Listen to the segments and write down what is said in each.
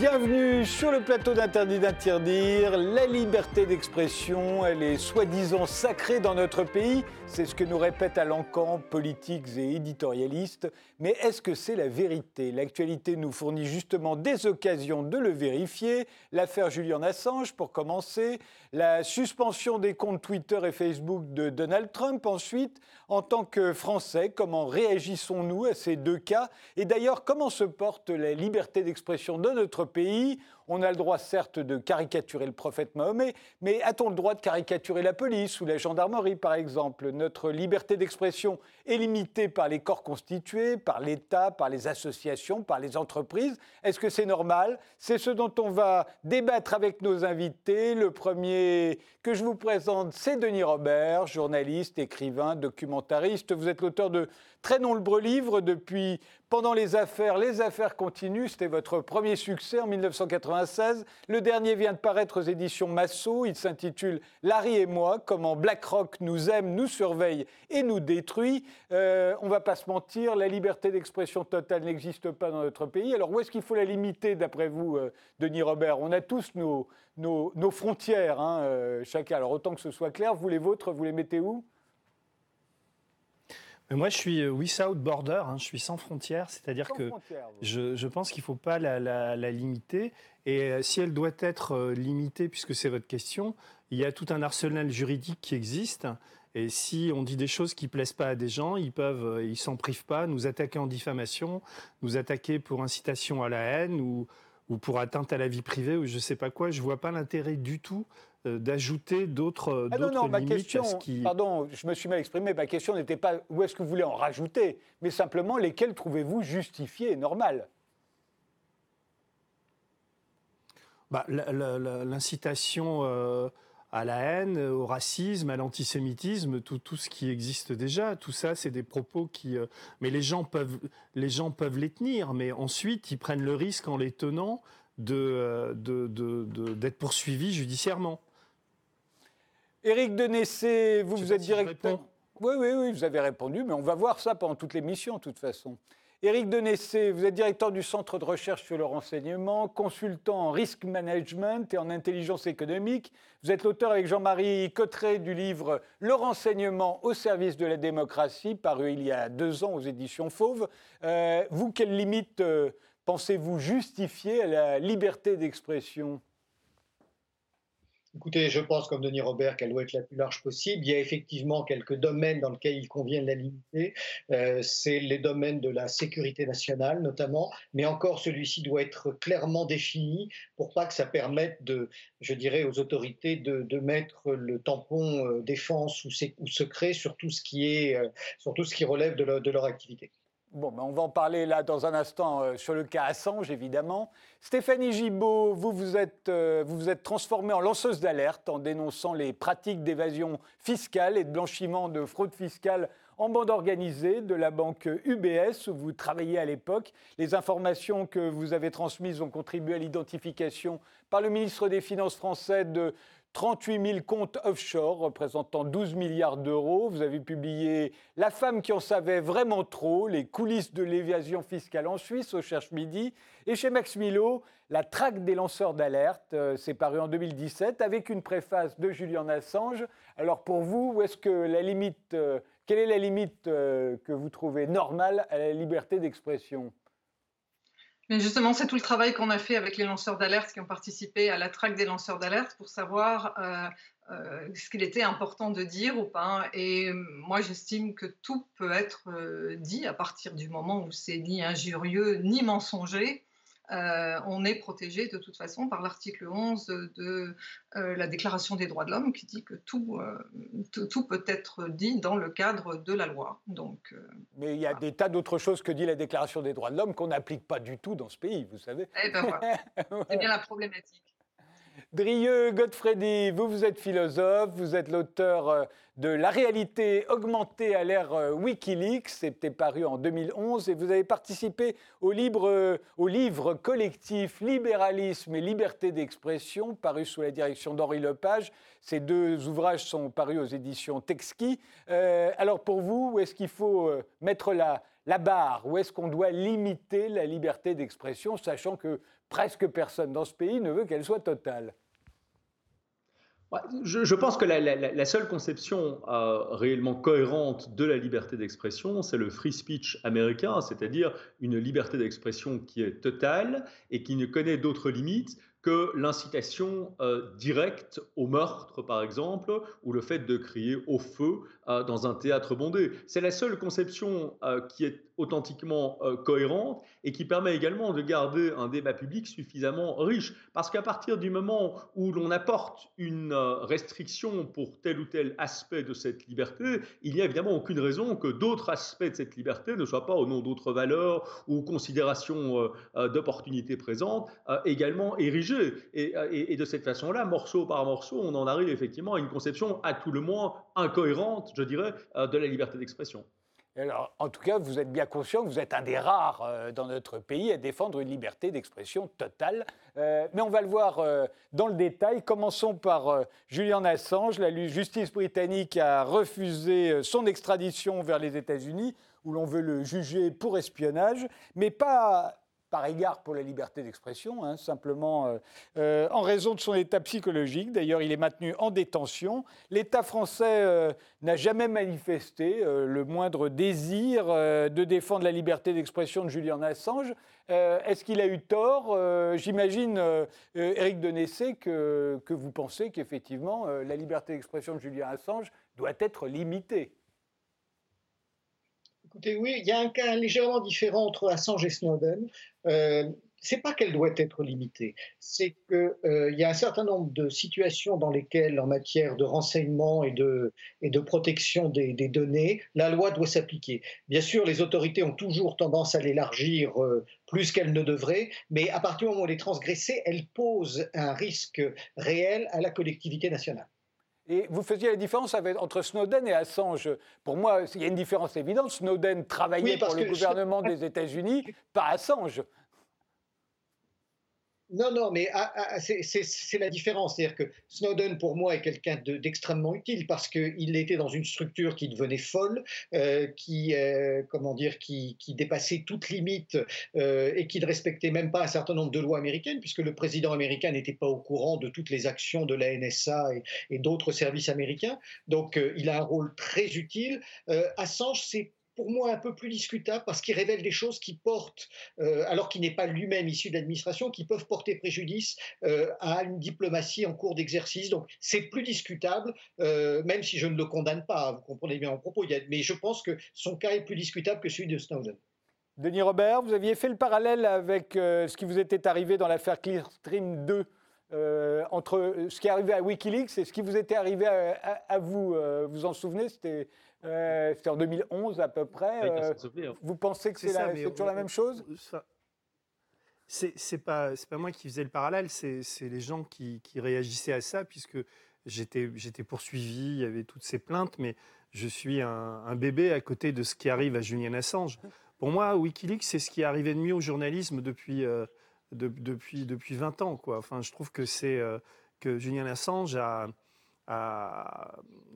Bienvenue sur le plateau d'Interdit d'interdire. La liberté d'expression, elle est soi-disant sacrée dans notre pays. C'est ce que nous répètent à l'encan politiques et éditorialistes. Mais est-ce que c'est la vérité? L'actualité nous fournit justement des occasions de le vérifier. L'affaire Julian Assange, pour commencer. La suspension des comptes Twitter et Facebook de Donald Trump, ensuite. En tant que Français, comment réagissons-nous à ces deux cas? Et d'ailleurs, comment se porte la liberté d'expression de notre pays on a le droit, certes, de caricaturer le prophète Mahomet, mais a-t-on le droit de caricaturer la police ou la gendarmerie, par exemple? Notre liberté d'expression est limitée par les corps constitués, par l'État, par les associations, par les entreprises. Est-ce que c'est normal? C'est ce dont on va débattre avec nos invités. Le premier que je vous présente, c'est Denis Robert, journaliste, écrivain, documentariste. Vous êtes l'auteur de très nombreux livres depuis pendant les affaires. Les affaires continuent, c'était votre premier succès en 1996. Le dernier vient de paraître aux éditions Massot. Il s'intitule Larry et moi, comment BlackRock nous aime, nous surveille et nous détruit. Euh, on va pas se mentir, la liberté d'expression totale n'existe pas dans notre pays. Alors où est-ce qu'il faut la limiter, d'après vous, euh, Denis Robert? On a tous nos, nos, frontières, hein, euh, chacun. Alors autant que ce soit clair, vous les vôtres, vous les mettez où? Moi, je suis euh, without border, hein, je suis sans frontières, c'est-à-dire que je, pense qu'il ne faut pas la, limiter. Et euh, si elle doit être euh, limitée, puisque c'est votre question, il y a tout un arsenal juridique qui existe. Et si on dit des choses qui plaisent pas à des gens, ils peuvent, ils s'en privent pas, nous attaquer en diffamation, nous attaquer pour incitation à la haine ou, ou pour atteinte à la vie privée ou je sais pas quoi. Je vois pas l'intérêt du tout euh, d'ajouter d'autres ah non, non, ma question, Pardon, je me suis mal exprimé. Ma question n'était pas où est-ce que vous voulez en rajouter, mais simplement lesquels trouvez-vous justifiés et normal bah, L'incitation euh, à la haine, au racisme, à l'antisémitisme, tout, tout, ce qui existe déjà, tout ça, c'est des propos qui... Euh, mais les gens, peuvent, les gens peuvent les tenir, mais ensuite, ils prennent le risque en les tenant d'être de, de, poursuivis judiciairement. Éric Denessé, vous, vous êtes directeur. Oui, oui, oui, vous avez répondu, mais on va voir ça pendant toute l'émission, de toute façon. Éric Denessé, vous êtes directeur du Centre de recherche sur le renseignement, consultant en risk management et en intelligence économique. Vous êtes l'auteur avec Jean-Marie Cotteret du livre Le renseignement au service de la démocratie, paru il y a deux ans aux éditions Fauve. Euh, vous, quelles limites euh, pensez-vous justifier à la liberté d'expression? Écoutez, je pense, comme Denis Robert, qu'elle doit être la plus large possible. Il y a effectivement quelques domaines dans lesquels il convient de la limiter. Euh, c'est les domaines de la sécurité nationale, notamment. Mais encore, celui-ci doit être clairement défini pour pas que ça permette de, je dirais, aux autorités de, mettre le tampon euh, défense ou, secret sur tout ce qui est, euh, sur tout ce qui relève de leur activité. Bon, ben, on va en parler là dans un instant euh, sur le cas Assange, évidemment. Stéphanie Gibault, vous vous êtes, euh, vous, vous êtes transformée en lanceuse d'alerte en dénonçant les pratiques d'évasion fiscale et de blanchiment de fraude fiscale en bande organisée de la banque UBS où vous travailliez à l'époque. Les informations que vous avez transmises ont contribué à l'identification par le ministre des Finances français de 38 000 comptes offshore représentant 12 milliards d'euros. Vous avez publié La femme qui en savait vraiment trop, les coulisses de l'évasion fiscale en Suisse au Cherche Midi. Et chez Max Milo, La traque des lanceurs d'alerte, euh, c'est paru en 2017 avec une préface de Julian Assange. Alors pour vous, où est-ce que la limite, euh, quelle est la limite euh, que vous trouvez normale à la liberté d'expression? Mais justement, c'est tout le travail qu'on a fait avec les lanceurs d'alerte qui ont participé à la traque des lanceurs d'alerte pour savoir euh, euh, ce qu'il était important de dire ou pas. Et moi, j'estime que tout peut être euh, dit à partir du moment où c'est ni injurieux ni mensonger. Euh, on est protégé de toute façon par l'article 11 de euh, la Déclaration des droits de l'homme qui dit que tout, euh, tout, peut être dit dans le cadre de la loi. Donc, Mais il y a des tas d'autres choses que dit la Déclaration des droits de l'homme qu'on n'applique pas du tout dans ce pays, vous savez. Eh ben voilà. C'est bien la problématique. Drieux Godfredi, vous, vous êtes philosophe, vous êtes l'auteur de La réalité augmentée à l'ère euh, Wikileaks. C'était paru en 2011 et vous avez participé au, euh, au livre collectif Libéralisme et liberté d'expression, paru sous la direction d'Henri Lepage. Ces deux ouvrages sont parus aux éditions Texki. Euh, alors pour vous, où est-ce qu'il faut mettre la barre? Où est-ce qu'on doit limiter la liberté d'expression, sachant que presque personne dans ce pays ne veut qu'elle soit totale? Je, pense que la, seule conception euh, réellement cohérente de la liberté d'expression, c'est le free speech américain, c'est-à-dire une liberté d'expression qui est totale et qui ne connaît d'autres limites que l'incitation euh, directe au meurtre, par exemple, ou le fait de crier au feu euh, dans un théâtre bondé. C'est la seule conception qui est authentiquement cohérente et qui permet également de garder un débat public suffisamment riche. Parce qu'à partir du moment où l'on apporte une restriction pour tel ou tel aspect de cette liberté, il n'y a évidemment aucune raison que d'autres aspects de cette liberté ne soient pas, au nom d'autres valeurs ou considérations d'opportunités présentes, également érigées euh, et, de cette façon-là, morceau par morceau, on en arrive effectivement à une conception à tout le moins incohérente, je dirais, euh, de la liberté d'expression. Alors, en tout cas, vous êtes bien conscient que vous êtes un des rares euh, dans notre pays à défendre une liberté d'expression totale. mais on va le voir dans le détail. Commençons par Julian Assange. La justice britannique a refusé son extradition vers les États-Unis, où l'on veut le juger pour espionnage, mais pas par égard pour la liberté d'expression, hein, simplement euh, euh, en raison de son état psychologique. D'ailleurs, il est maintenu en détention. L'État français euh, n'a jamais manifesté le moindre désir de défendre la liberté d'expression de Julian Assange. Est-ce qu'il a eu tort? J'imagine, Éric Denessé, que, que vous pensez qu'effectivement, la liberté d'expression de Julian Assange doit être limitée. Écoutez, oui, il y a un cas légèrement différent entre Assange et Snowden. Euh, c'est pas qu'elle doit être limitée, c'est qu'il euh, y a un certain nombre de situations dans lesquelles, en matière de renseignement et de, et de protection des, données, la loi doit s'appliquer. Bien sûr, les autorités ont toujours tendance à l'élargir euh, plus qu'elles ne devraient, mais à partir du moment où elle est transgressée, elle pose un risque réel à la collectivité nationale. Et vous faisiez la différence entre Snowden et Assange. Pour moi, il y a une différence évidente. Snowden travaillait pour le gouvernement des États-Unis, pas Assange. Non, non, mais ah, ah, c'est la différence. C'est-à-dire que Snowden, pour moi, est quelqu'un d'extrêmement utile parce qu'il était dans une structure qui devenait folle, euh, qui, euh, comment dire, qui, dépassait toute limite euh, et qui ne respectait même pas un certain nombre de lois américaines, puisque le président américain n'était pas au courant de toutes les actions de la NSA et, et d'autres services américains. Donc, il a un rôle très utile. Assange, c'est pour moi un peu plus discutable parce qu'il révèle des choses qui portent, euh, alors qu'il n'est pas lui-même issu de l'administration, qui peuvent porter préjudice euh, à une diplomatie en cours d'exercice. Donc c'est plus discutable, euh, même si je ne le condamne pas, vous comprenez bien mon propos, mais je pense que son cas est plus discutable que celui de Snowden. Denis Robert, vous aviez fait le parallèle avec ce qui vous était arrivé dans l'affaire Clearstream 2. entre ce qui est arrivé à Wikileaks et ce qui vous était arrivé à, à vous, vous en souvenez C'était euh, c'était en 2011 à peu près. Euh, vous pensez que c'est toujours la même chose? c'est pas pas moi qui faisais le parallèle, c'est les gens qui, qui, réagissaient à ça puisque j'étais poursuivi, il y avait toutes ces plaintes, mais je suis un, bébé à côté de ce qui arrive à Julian Assange. Pour moi, WikiLeaks, c'est ce qui est arrivé de mieux au journalisme depuis euh, depuis depuis 20 ans quoi. Enfin, je trouve que c'est que Julian Assange a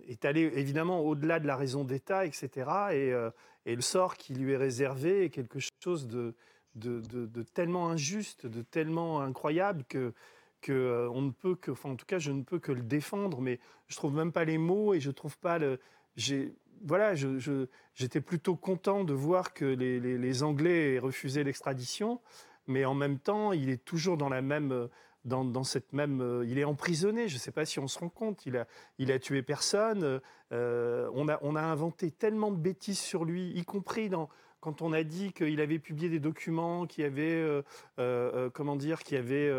est allé évidemment au-delà de la raison d'État, etc. Euh, et, le sort qui lui est réservé est quelque chose de, de, tellement injuste, de tellement incroyable que, que euh, on ne peut que, enfin en tout cas, je ne peux que le défendre, mais je trouve même pas les mots et je trouve pas le. J'ai, voilà, j'étais plutôt content de voir que les, les, les Anglais refusaient l'extradition, mais en même temps, il est toujours dans la même dans, cette même. Euh, il est emprisonné, je ne sais pas si on se rend compte, il a, il a tué personne. Euh, on, a, on a inventé tellement de bêtises sur lui, y compris quand on a dit qu'il avait publié des documents qui avaient. Euh, comment dire Qui avaient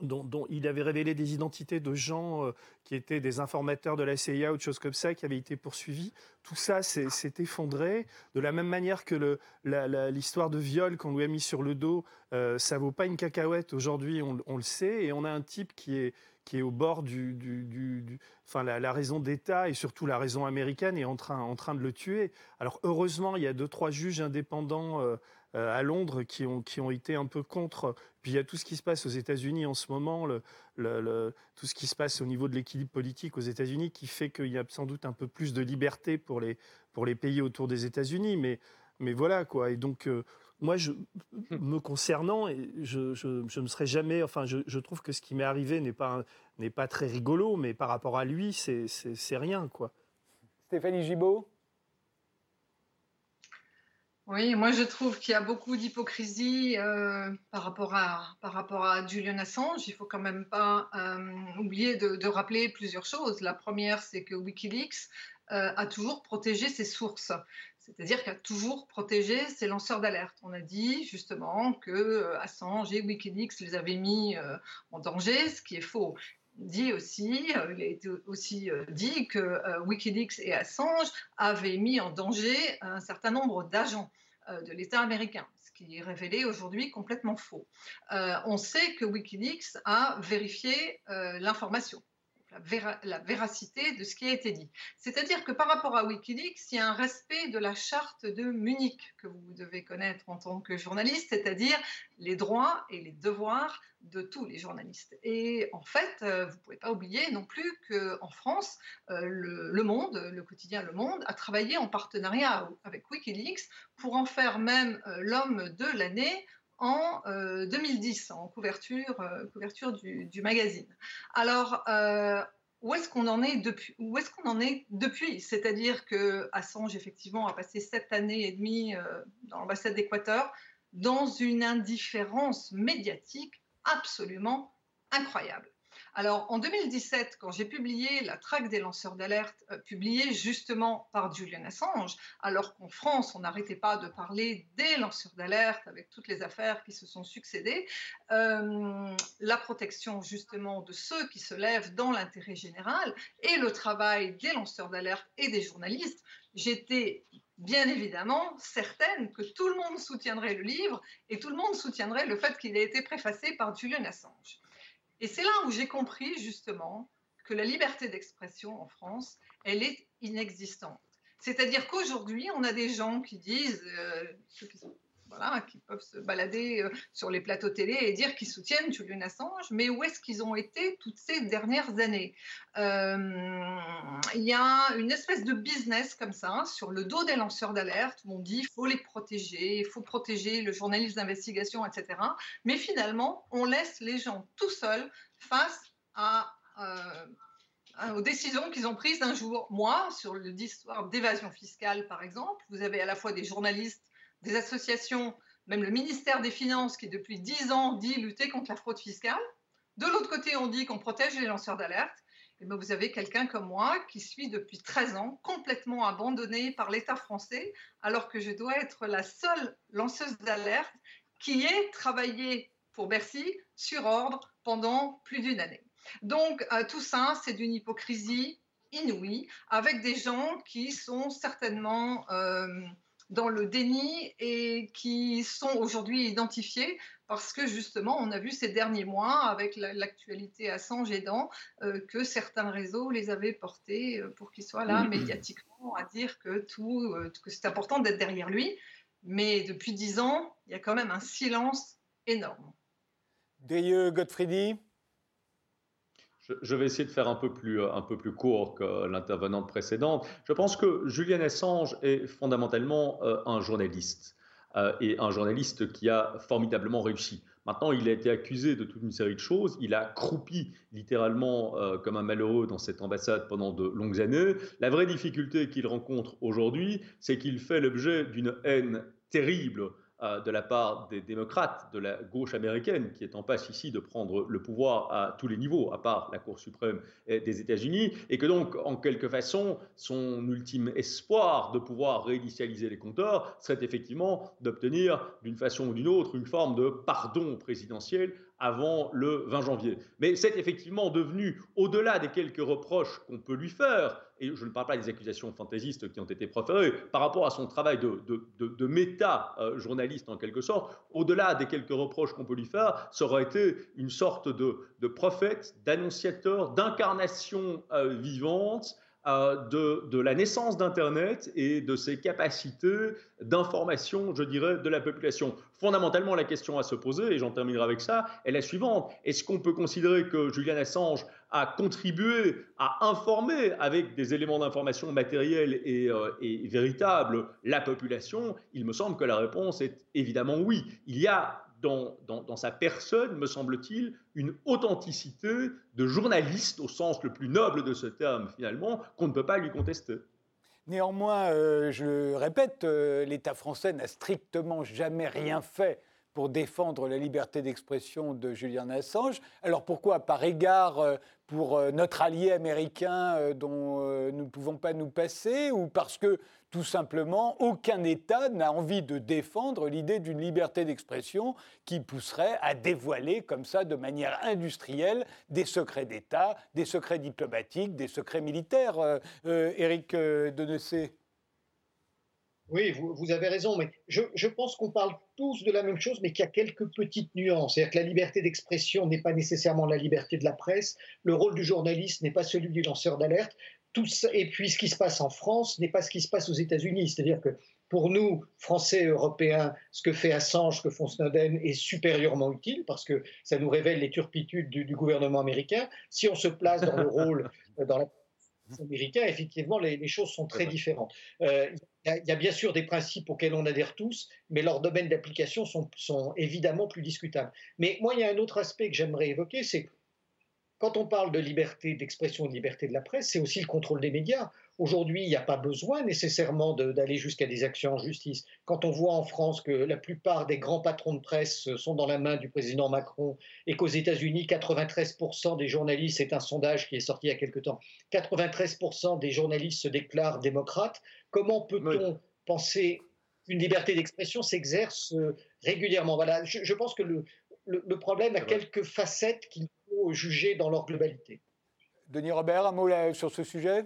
dont, il avait révélé des identités de gens euh, qui étaient des informateurs de la CIA ou de choses comme ça, qui avaient été poursuivis. Tout ça s'est effondré. De la même manière que l'histoire de viol qu'on lui a mis sur le dos, euh, ça vaut pas une cacahuète. Aujourd'hui, on, le sait. Et on a un type qui est, qui est au bord du... enfin, la, raison d'État et surtout la raison américaine est en train, en train de le tuer. Alors, heureusement, il y a deux, trois juges indépendants... Euh, à Londres qui ont, qui ont été un peu contre. Puis il y a tout ce qui se passe aux États-Unis en ce moment, tout ce qui se passe au niveau de l'équilibre politique aux États-Unis qui fait qu'il y a sans doute un peu plus de liberté pour les, pour les pays autour des États-Unis. Mais, mais voilà quoi. Et donc, euh, moi, je, me concernant, je, je, ne serais jamais. Enfin, je, trouve que ce qui m'est arrivé n'est pas, n'est pas très rigolo, mais par rapport à lui, c'est, c'est, rien, quoi. Stéphanie Gibault? Oui, moi je trouve qu'il y a beaucoup d'hypocrisie euh, par, rapport à, par rapport à Julian Assange. Il faut quand même pas euh, oublier de, rappeler plusieurs choses. La première, c'est que Wikileaks euh, a toujours protégé ses sources, c'est-à-dire qu'il a toujours protégé ses lanceurs d'alerte. On a dit justement que Assange et Wikileaks les avaient mis en danger, ce qui est faux aussi, il a été aussi dit que Wikileaks et Assange avaient mis en danger un certain nombre d'agents de l'État américain, ce qui est révélé aujourd'hui complètement faux. on sait que Wikileaks a vérifié l'information la, véracité de ce qui a été dit. C'est-à-dire que par rapport à Wikileaks, il y a un respect de la charte de Munich que vous devez connaître en tant que journaliste, c'est-à-dire les droits et les devoirs de tous les journalistes. Et en fait, euh, vous ne pouvez pas oublier non plus qu'en France, euh, le, Monde, le quotidien Le Monde, a travaillé en partenariat avec Wikileaks pour en faire même euh, l'homme de l'année en 2010, euh, en couverture, euh, couverture du, magazine. Alors, euh, où est-ce qu'on en est depuis Où est-ce qu'on en est depuis? C'est-à-dire que Assange effectivement a passé sept années et demie dans l'ambassade d'Équateur dans une indifférence médiatique absolument incroyable. Alors, en 2017, quand j'ai publié la traque des lanceurs d'alerte, euh, publiée justement par Julian Assange, alors qu'en France, on n'arrêtait pas de parler des lanceurs d'alerte avec toutes les affaires qui se sont succédées, euh, la protection justement de ceux qui se lèvent dans l'intérêt général et le travail des lanceurs d'alerte et des journalistes, j'étais bien évidemment certaine que tout le monde soutiendrait le livre et tout le monde soutiendrait le fait qu'il ait été préfacé par Julian Assange. Et c'est là où j'ai compris justement que la liberté d'expression en France, elle est inexistante. C'est-à-dire qu'aujourd'hui, on a des gens qui disent, euh, voilà, qui peuvent se balader euh, sur les plateaux télé et dire qu'ils soutiennent Julian Assange, mais où est-ce qu'ils ont été toutes ces dernières années? Euh, Il y a une espèce de business comme ça, hein, sur le dos des lanceurs d'alerte, où on dit qu'il faut les protéger, il faut protéger le journaliste d'investigation, etc. Mais finalement, on laisse les gens tout seuls face. Euh, aux décisions qu'ils ont prises un jour. Moi, sur l'histoire d'évasion fiscale, par exemple, vous avez à la fois des journalistes des associations, même le ministère des Finances qui depuis 10 ans dit lutter contre la fraude fiscale. De l'autre côté, on dit qu'on protège les lanceurs d'alerte. Et bien vous avez quelqu'un comme moi qui suis depuis 13 ans complètement abandonné par l'État français, alors que je dois être la seule lanceuse d'alerte qui ait travaillé pour Bercy sur ordre pendant plus d'une année. Donc euh, tout ça, c'est d'une hypocrisie inouïe, avec des gens qui sont certainement... Euh, dans le déni et qui sont aujourd'hui identifiés parce que justement, on a vu ces derniers mois, avec l'actualité à San aidant, euh, que certains réseaux les avaient portés euh, pour qu'ils soient là médiatiquement à dire que tout, euh, que c'est important d'être derrière lui. Mais depuis dix ans, il y a quand même un silence énorme. Drieux Godfredi je, vais essayer de faire un peu plus, un peu plus court que l'intervenante précédente. Je pense que Julian Assange est fondamentalement euh, un journaliste euh, et un journaliste qui a formidablement réussi. Maintenant, il a été accusé de toute une série de choses. Il a croupi littéralement euh, comme un malheureux dans cette ambassade pendant de longues années. La vraie difficulté qu'il rencontre aujourd'hui, c'est qu'il fait l'objet d'une haine terrible euh, de la part des démocrates de la gauche américaine, qui est en passe ici de prendre le pouvoir à tous les niveaux, à part la Cour suprême des États-Unis, et que donc, en quelque façon, son ultime espoir de pouvoir réinitialiser les compteurs serait effectivement d'obtenir, d'une façon ou d'une autre, une forme de pardon présidentiel avant le 20 janvier. Mais c'est effectivement devenu, au-delà des quelques reproches qu'on peut lui faire, et je ne parle pas des accusations fantaisistes qui ont été proférées, par rapport à son travail de, de, méta-journaliste en quelque sorte, au-delà des quelques reproches qu'on peut lui faire, ça aurait été une sorte de, prophète, d'annonciateur, d'incarnation euh, vivante de, la naissance d'Internet et de ses capacités d'information, je dirais, de la population. Fondamentalement, la question à se poser, et j'en terminerai avec ça, est la suivante. Est-ce qu'on peut considérer que Julian Assange a contribué à informer avec des éléments d'information matériels et, euh, et, véritables la population? Il me semble que la réponse est évidemment oui. Il y a dans, sa personne, me semble-t-il, une authenticité de journaliste au sens le plus noble de ce terme, finalement, qu'on ne peut pas lui contester. Néanmoins, euh, je répète, euh, l'État français n'a strictement jamais rien fait pour défendre la liberté d'expression de Julian Assange. Alors pourquoi Par égard euh, pour notre allié américain dont nous ne pouvons pas nous passer ou parce que tout simplement, aucun État n'a envie de défendre l'idée d'une liberté d'expression qui pousserait à dévoiler comme ça de manière industrielle des secrets d'État, des secrets diplomatiques, des secrets militaires. Euh, euh, Éric euh, Denessé oui, vous, avez raison, mais je, pense qu'on parle tous de la même chose, mais qu'il y a quelques petites nuances. C'est-à-dire que la liberté d'expression n'est pas nécessairement la liberté de la presse, le rôle du journaliste n'est pas celui du lanceur d'alerte, et puis ce qui se passe en France n'est pas ce qui se passe aux États-Unis. C'est-à-dire que pour nous, Français et Européens, ce que fait Assange, ce que font Snowden est supérieurement utile parce que ça nous révèle les turpitudes du, gouvernement américain. Si on se place dans le rôle euh, dans la américain, effectivement, les, choses sont très différentes. Euh, il y, a bien sûr des principes auxquels on adhère tous, mais leurs domaines d'application sont, sont, évidemment plus discutables. Mais moi, il y a un autre aspect que j'aimerais évoquer, c'est quand on parle de liberté d'expression et de liberté de la presse, c'est aussi le contrôle des médias. Aujourd'hui, il n'y a pas besoin nécessairement d'aller jusqu'à des actions en justice. Quand on voit en France que la plupart des grands patrons de presse sont dans la main du président Macron et qu'aux États-Unis, 93% des journalistes, c'est un sondage qui est sorti il y a quelque temps, 93% des journalistes se déclarent démocrates, comment peut-on penser qu'une liberté d'expression s'exerce euh, régulièrement? Voilà, je, pense que le, le problème a quelques facettes qui juger dans leur globalité. Denis Robert, un mot sur ce sujet?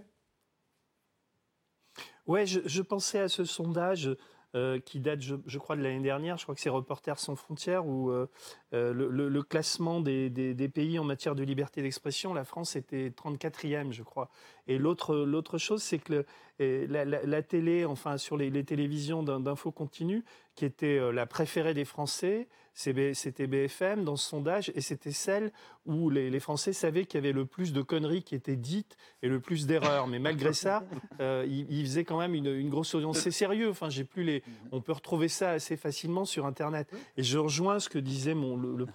Oui, je, pensais à ce sondage euh, qui date, je, crois, de l'année dernière. Je crois que c'est Reporters sans frontières, où euh, euh, le, classement des, pays en matière de liberté d'expression, la France était 34e, je crois. Et l'autre chose, c'est que la, télé, enfin, sur les, les télévisions d'info continue, qui était la préférée des Français, c'était BFM dans ce sondage, et c'était celle où les, Français savaient qu'il y avait le plus de conneries qui étaient dites et le plus d'erreurs. Mais malgré ça, euh, ils, faisaient quand même une, grosse audience. C'est sérieux. Enfin, j'ai plus les. On peut retrouver ça assez facilement sur Internet. Et je rejoins ce que disait mon, le,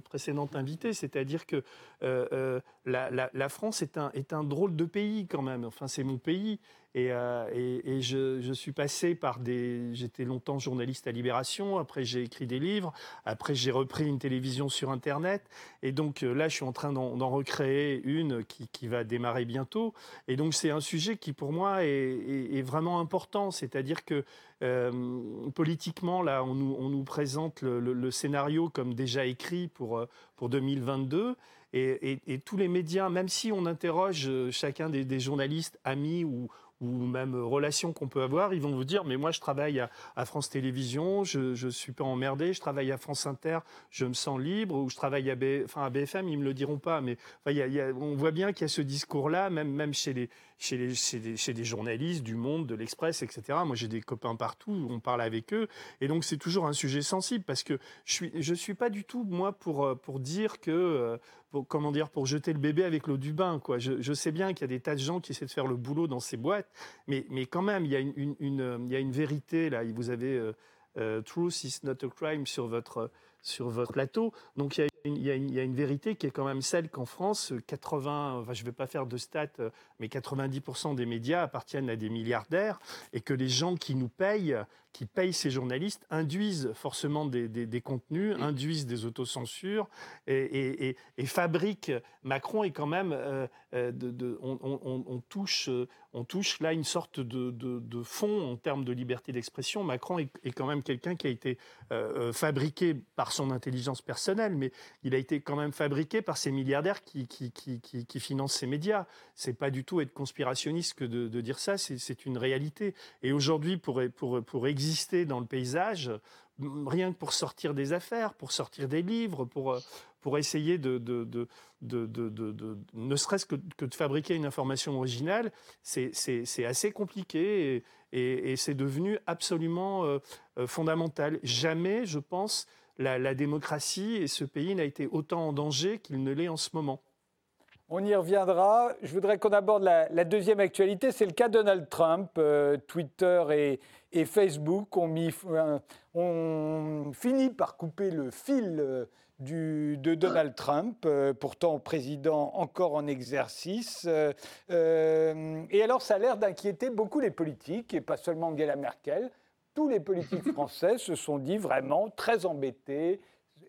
précédent invité, c'est-à-dire que euh, euh, la, France est un, est un drôle de pays quand même. Enfin, c'est mon pays. Et, et, je, suis passé par des. J'étais longtemps journaliste à Libération. Après, j'ai écrit des livres. Après, j'ai repris une télévision sur Internet. Et donc euh, là, je suis en train d'en recréer une qui, va démarrer bientôt. Et donc, c'est un sujet qui, pour moi, est, vraiment important. C'est-à-dire que euh, politiquement, là, on nous, présente le, scénario comme déjà écrit pour, euh, pour 2022. Et, tous les médias, même si on interroge chacun des journalistes amis ou, même relations qu'on peut avoir, ils vont vous dire mais moi je travaille à, France Télévisions, je ne suis pas emmerdé, je travaille à France Inter, je me sens libre, ou je travaille à, BFM, ils me le diront pas, mais on voit bien qu'il y a ce discours-là, même chez, les, chez, des, journalistes du Monde, de l'Express, etc. Moi j'ai des copains partout, on parle avec eux, et donc c'est toujours un sujet sensible parce que je suis, suis pas du tout moi pour, pour dire que euh, comment dire, pour jeter le bébé avec l'eau du bain. Quoi. Je, sais bien qu'il y a des tas de gens qui essaient de faire le boulot dans ces boîtes, mais, mais quand même, il y, a une, il y a une vérité là. Vous avez euh, euh, Truth is not a crime sur votre, sur votre plateau. Donc il y, a il, y a une, il y, a une, vérité qui est quand même celle qu'en France, 80, enfin, je ne vais pas faire de stats, euh, mais 90% des médias appartiennent à des milliardaires et que les gens qui nous payent, qui payent ces journalistes induisent forcément des, contenus, induisent des autocensures et, et, fabriquent. Macron est quand même, euh, euh, de, on, touche, on touche là une sorte de, fond en termes de liberté d'expression. Macron est, quand même quelqu'un qui a été euh, fabriqué par son intelligence personnelle, mais il a été quand même fabriqué par ces milliardaires qui, financent ces médias. C'est pas du tout être conspirationniste que de, dire ça, c'est une réalité. Et aujourd'hui, pour, exister dans le paysage, rien que pour sortir des affaires, pour sortir des livres, pour, essayer de, ne serait-ce que, de fabriquer une information originale, c'est assez compliqué et c'est devenu absolument euh, euh, fondamental. Jamais, je pense, la, démocratie et ce pays n'a été autant en danger qu'il ne l'est en ce moment. On y reviendra. Je voudrais qu'on aborde la, deuxième actualité. C'est le cas Donald Trump. Euh, Twitter et, Facebook euh, ont, fini par couper le fil euh, de Donald Trump, pourtant président encore en exercice. Et alors, ça a l'air d'inquiéter beaucoup les politiques, et pas seulement Angela Merkel. Tous les politiques français se sont dit vraiment très embêtés,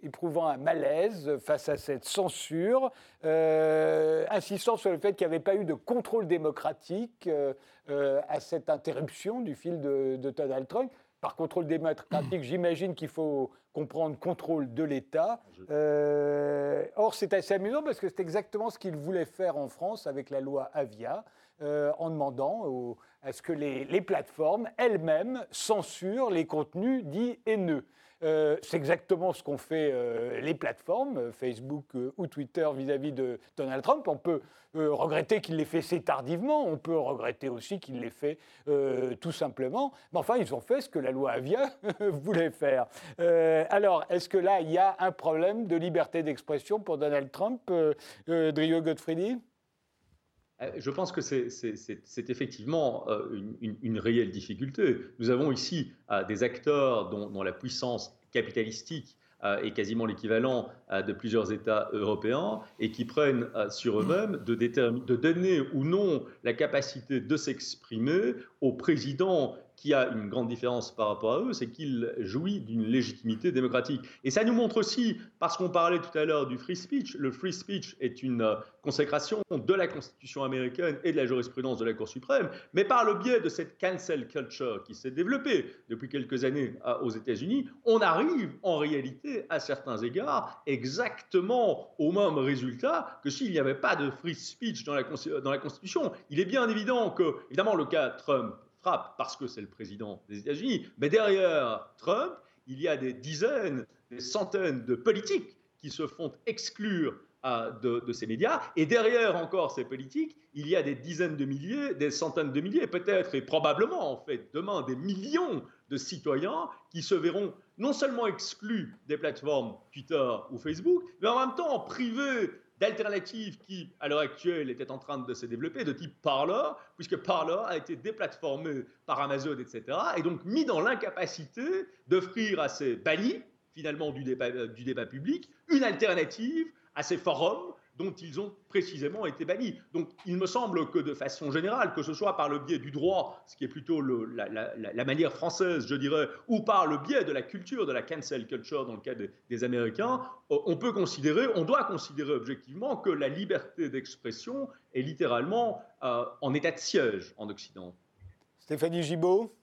éprouvant un malaise face à cette censure, euh, insistant sur le fait qu'il n'y avait pas eu de contrôle démocratique euh, euh, à cette interruption du fil de, de Donald Trump. Par contrôle démocratique, j'imagine qu'il faut comprendre contrôle de l'État. Or, c'est assez amusant parce que c'est exactement ce qu'il voulait faire en France avec la loi Avia, en demandant au, à ce que les, plateformes elles-mêmes censurent les contenus dits haineux. Euh, c'est exactement ce qu'ont fait euh, les plateformes, euh, Facebook ou Twitter vis-à-vis -vis de Donald Trump. On peut regretter qu'il l'ait fait assez tardivement, on peut regretter aussi qu'il l'ait fait tout simplement. Mais enfin, ils ont fait ce que la loi Avia voulait faire. alors, est-ce que là, il y a un problème de liberté d'expression pour Donald Trump, Drio Godfredi je pense que c'est effectivement une, une, réelle difficulté. Nous avons ici euh, des acteurs dont, la puissance capitalistique euh, est quasiment l'équivalent euh, de plusieurs États européens et qui prennent sur eux-mêmes de, de, donner ou non la capacité de s'exprimer au président qui a une grande différence par rapport à eux, c'est qu'il jouit d'une légitimité démocratique. Et ça nous montre aussi, parce qu'on parlait tout à l'heure du free speech, le free speech est une euh, consécration de la Constitution américaine et de la jurisprudence de la Cour suprême, mais par le biais de cette cancel culture qui s'est développée depuis quelques années aux États-Unis, on arrive en réalité à certains égards exactement au même résultat que s'il n'y avait pas de free speech dans la, dans la Constitution. Il est bien évident que, évidemment, le cas Trump frappe parce que c'est le président des États-Unis, mais derrière Trump, il y a des dizaines, des centaines de politiques qui se font exclure euh, de, ces médias. Et derrière encore ces politiques, il y a des dizaines de milliers, des centaines de milliers, peut-être et probablement en fait demain des millions de citoyens qui se verront non seulement exclus des plateformes Twitter ou Facebook, mais en même temps privés d'alternatives qui, à l'heure actuelle, étaient en train de se développer, de type Parler, puisque Parler a été déplatformé par Amazon, etc., et donc mis dans l'incapacité d'offrir à ces bannis, finalement, du débat, du débat public, une alternative à ces forums dont ils ont précisément été bannis. Donc il me semble que de façon générale, que ce soit par le biais du droit, ce qui est plutôt la, manière française, je dirais, ou par le biais de la culture, de la cancel culture dans le cas des, des Américains, euh, on peut considérer, on doit considérer objectivement que la liberté d'expression est littéralement euh, en état de siège en Occident. Stéphanie Gibault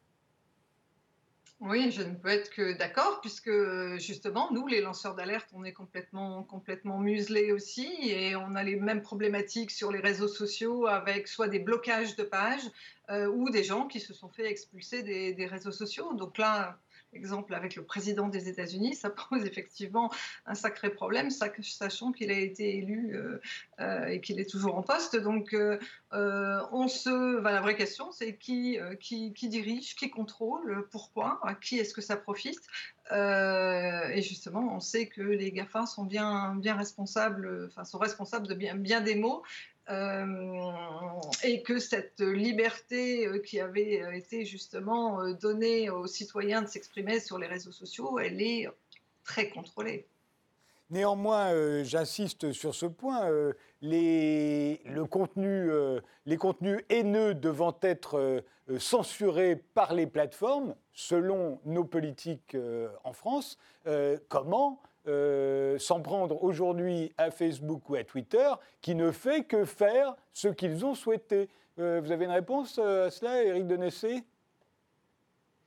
oui, je ne peux être que d'accord, puisque justement, nous, les lanceurs d'alerte, on est complètement, complètement muselés aussi, et on a les mêmes problématiques sur les réseaux sociaux avec soit des blocages de pages euh, ou des gens qui se sont fait expulser des, des réseaux sociaux. Donc là, exemple avec le président des États-Unis, ça pose effectivement un sacré problème, sachant qu'il a été élu euh, euh, et qu'il est toujours en poste. Donc, euh, on se, enfin, la vraie question, c'est qui, qui, dirige, qui contrôle, pourquoi, à qui est-ce que ça profite Et justement, on sait que les GAFA sont bien, bien responsables, enfin, sont responsables de bien, bien des mots et que cette liberté euh, qui avait euh, été justement donnée aux citoyens de s'exprimer sur les réseaux sociaux, elle est très contrôlée. Néanmoins, euh, j'insiste sur ce point, euh, les, le contenu, euh, les contenus haineux devant être censurés par les plateformes, selon nos politiques en France, comment euh, s'en prendre aujourd'hui à Facebook ou à Twitter, qui ne fait que faire ce qu'ils ont souhaité. Euh, vous avez une réponse à cela, Éric Denessé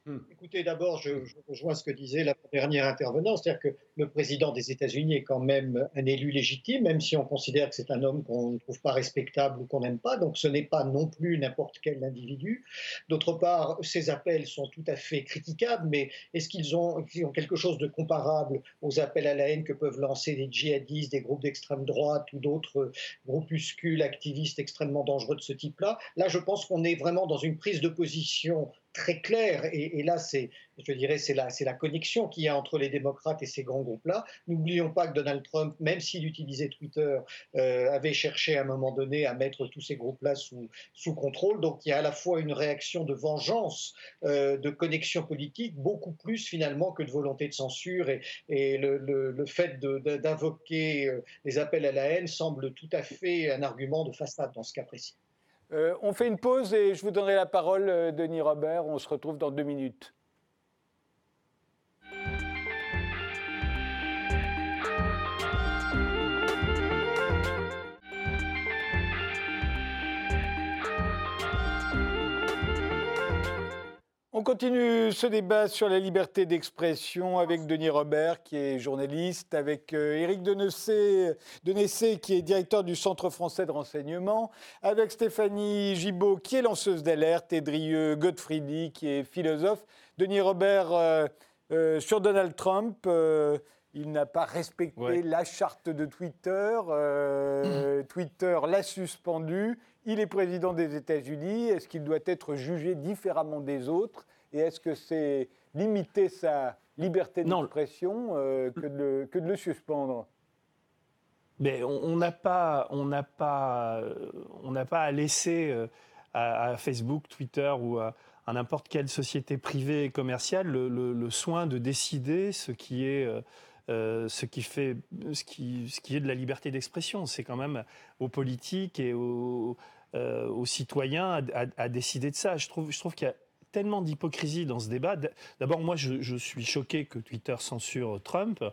Hmm. Écoutez, d'abord, je, rejoins ce que disait la dernière intervenante, c'est-à-dire que le président des États-Unis est quand même un élu légitime, même si on considère que c'est un homme qu'on ne trouve pas respectable ou qu'on n'aime pas. Donc, ce n'est pas non plus n'importe quel individu. D'autre part, ces appels sont tout à fait critiquables, mais est-ce qu'ils ont, ont, quelque chose de comparable aux appels à la haine que peuvent lancer des djihadistes, des groupes d'extrême droite ou d'autres groupuscules activistes extrêmement dangereux de ce type-là? Là, je pense qu'on est vraiment dans une prise de position très clair. Et, là, c'est, je dirais, c'est la, c'est la connexion qu'il y a entre les démocrates et ces grands groupes-là. N'oublions pas que Donald Trump, même s'il utilisait Twitter, euh, avait cherché à un moment donné à mettre tous ces groupes-là sous, contrôle. Donc il y a à la fois une réaction de vengeance, euh, de connexion politique, beaucoup plus finalement que de volonté de censure. Et, le, fait d'invoquer euh, les appels à la haine semble tout à fait un argument de façade dans ce cas précis. Euh, on fait une pause et je vous donnerai la parole, euh, Denis Robert. On se retrouve dans deux minutes. On continue ce débat sur la liberté d'expression avec Denis Robert, qui est journaliste, avec euh, Éric Denessé, qui est directeur du Centre français de renseignement, avec Stéphanie Gibault, qui est lanceuse d'alerte, et Drieux Godfriedi, qui est philosophe. Denis Robert, euh, euh, sur Donald Trump, il n'a pas respecté la charte de Twitter. Twitter l'a suspendu. Il est président des États-Unis. Est-ce qu'il doit être jugé différemment des autres? Et est-ce que c'est limiter sa liberté d'expression euh, que, de, que de le suspendre? Mais on n'a pas, on n'a pas, on n'a pas à laisser euh, à, Facebook, Twitter ou à, n'importe quelle société privée et commerciale le, soin de décider ce qui est euh, ce qui fait ce qui, ce qui est de la liberté d'expression. C'est quand même aux politiques et aux, euh, aux citoyens à, décider de ça. Je trouve, je trouve qu'il y a tellement d'hypocrisie dans ce débat. D'abord, moi, je, je, suis choqué que Twitter censure Trump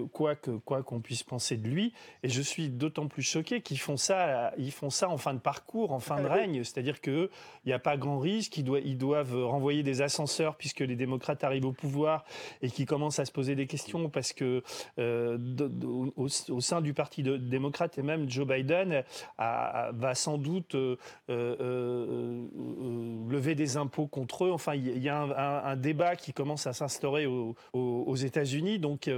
quoi que quoi qu'on puisse penser de lui. Et je suis d'autant plus choqué qu'ils font ça, ils font ça en fin de parcours, en fin de règne. C'est-à-dire que il n'y a pas grand risque. Ils doivent, ils doivent renvoyer des ascenseurs puisque les démocrates arrivent au pouvoir et qui commencent à se poser des questions parce que euh, au, sein du parti de, démocrate et même Joe Biden va sans doute euh, euh, lever des impôts contre eux. Enfin, il y a un, débat qui commence à s'instaurer aux, aux États-Unis. Donc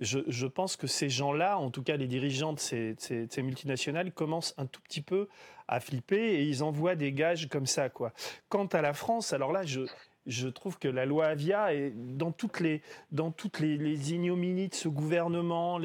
je, pense que ces gens-là, en tout cas les dirigeants de ces, multinationales, commencent un tout petit peu à flipper et ils envoient des gages comme ça. Quoi. Quant à la France, alors là, je, je trouve que la loi Avia est dans toutes les, dans toutes les, ignominies de ce gouvernement,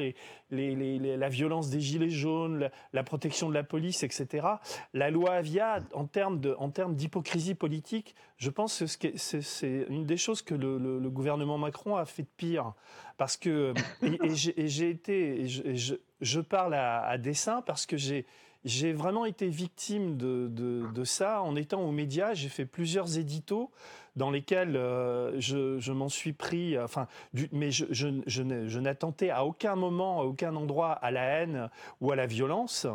la violence des gilets jaunes, la, protection de la police, etc. La loi Avia, en termes, en termes d'hypocrisie politique, je pense que c'est une des choses que le, gouvernement Macron a fait de pire. Parce que, et, j'ai été, je, je, parle à, dessein parce que j'ai j'ai vraiment été victime de, de, de, ça en étant aux médias. J'ai fait plusieurs éditos dans lesquels euh, je, m'en suis pris, enfin, mais je, je, n'attentais à aucun moment, à aucun endroit à la haine ou à la violence,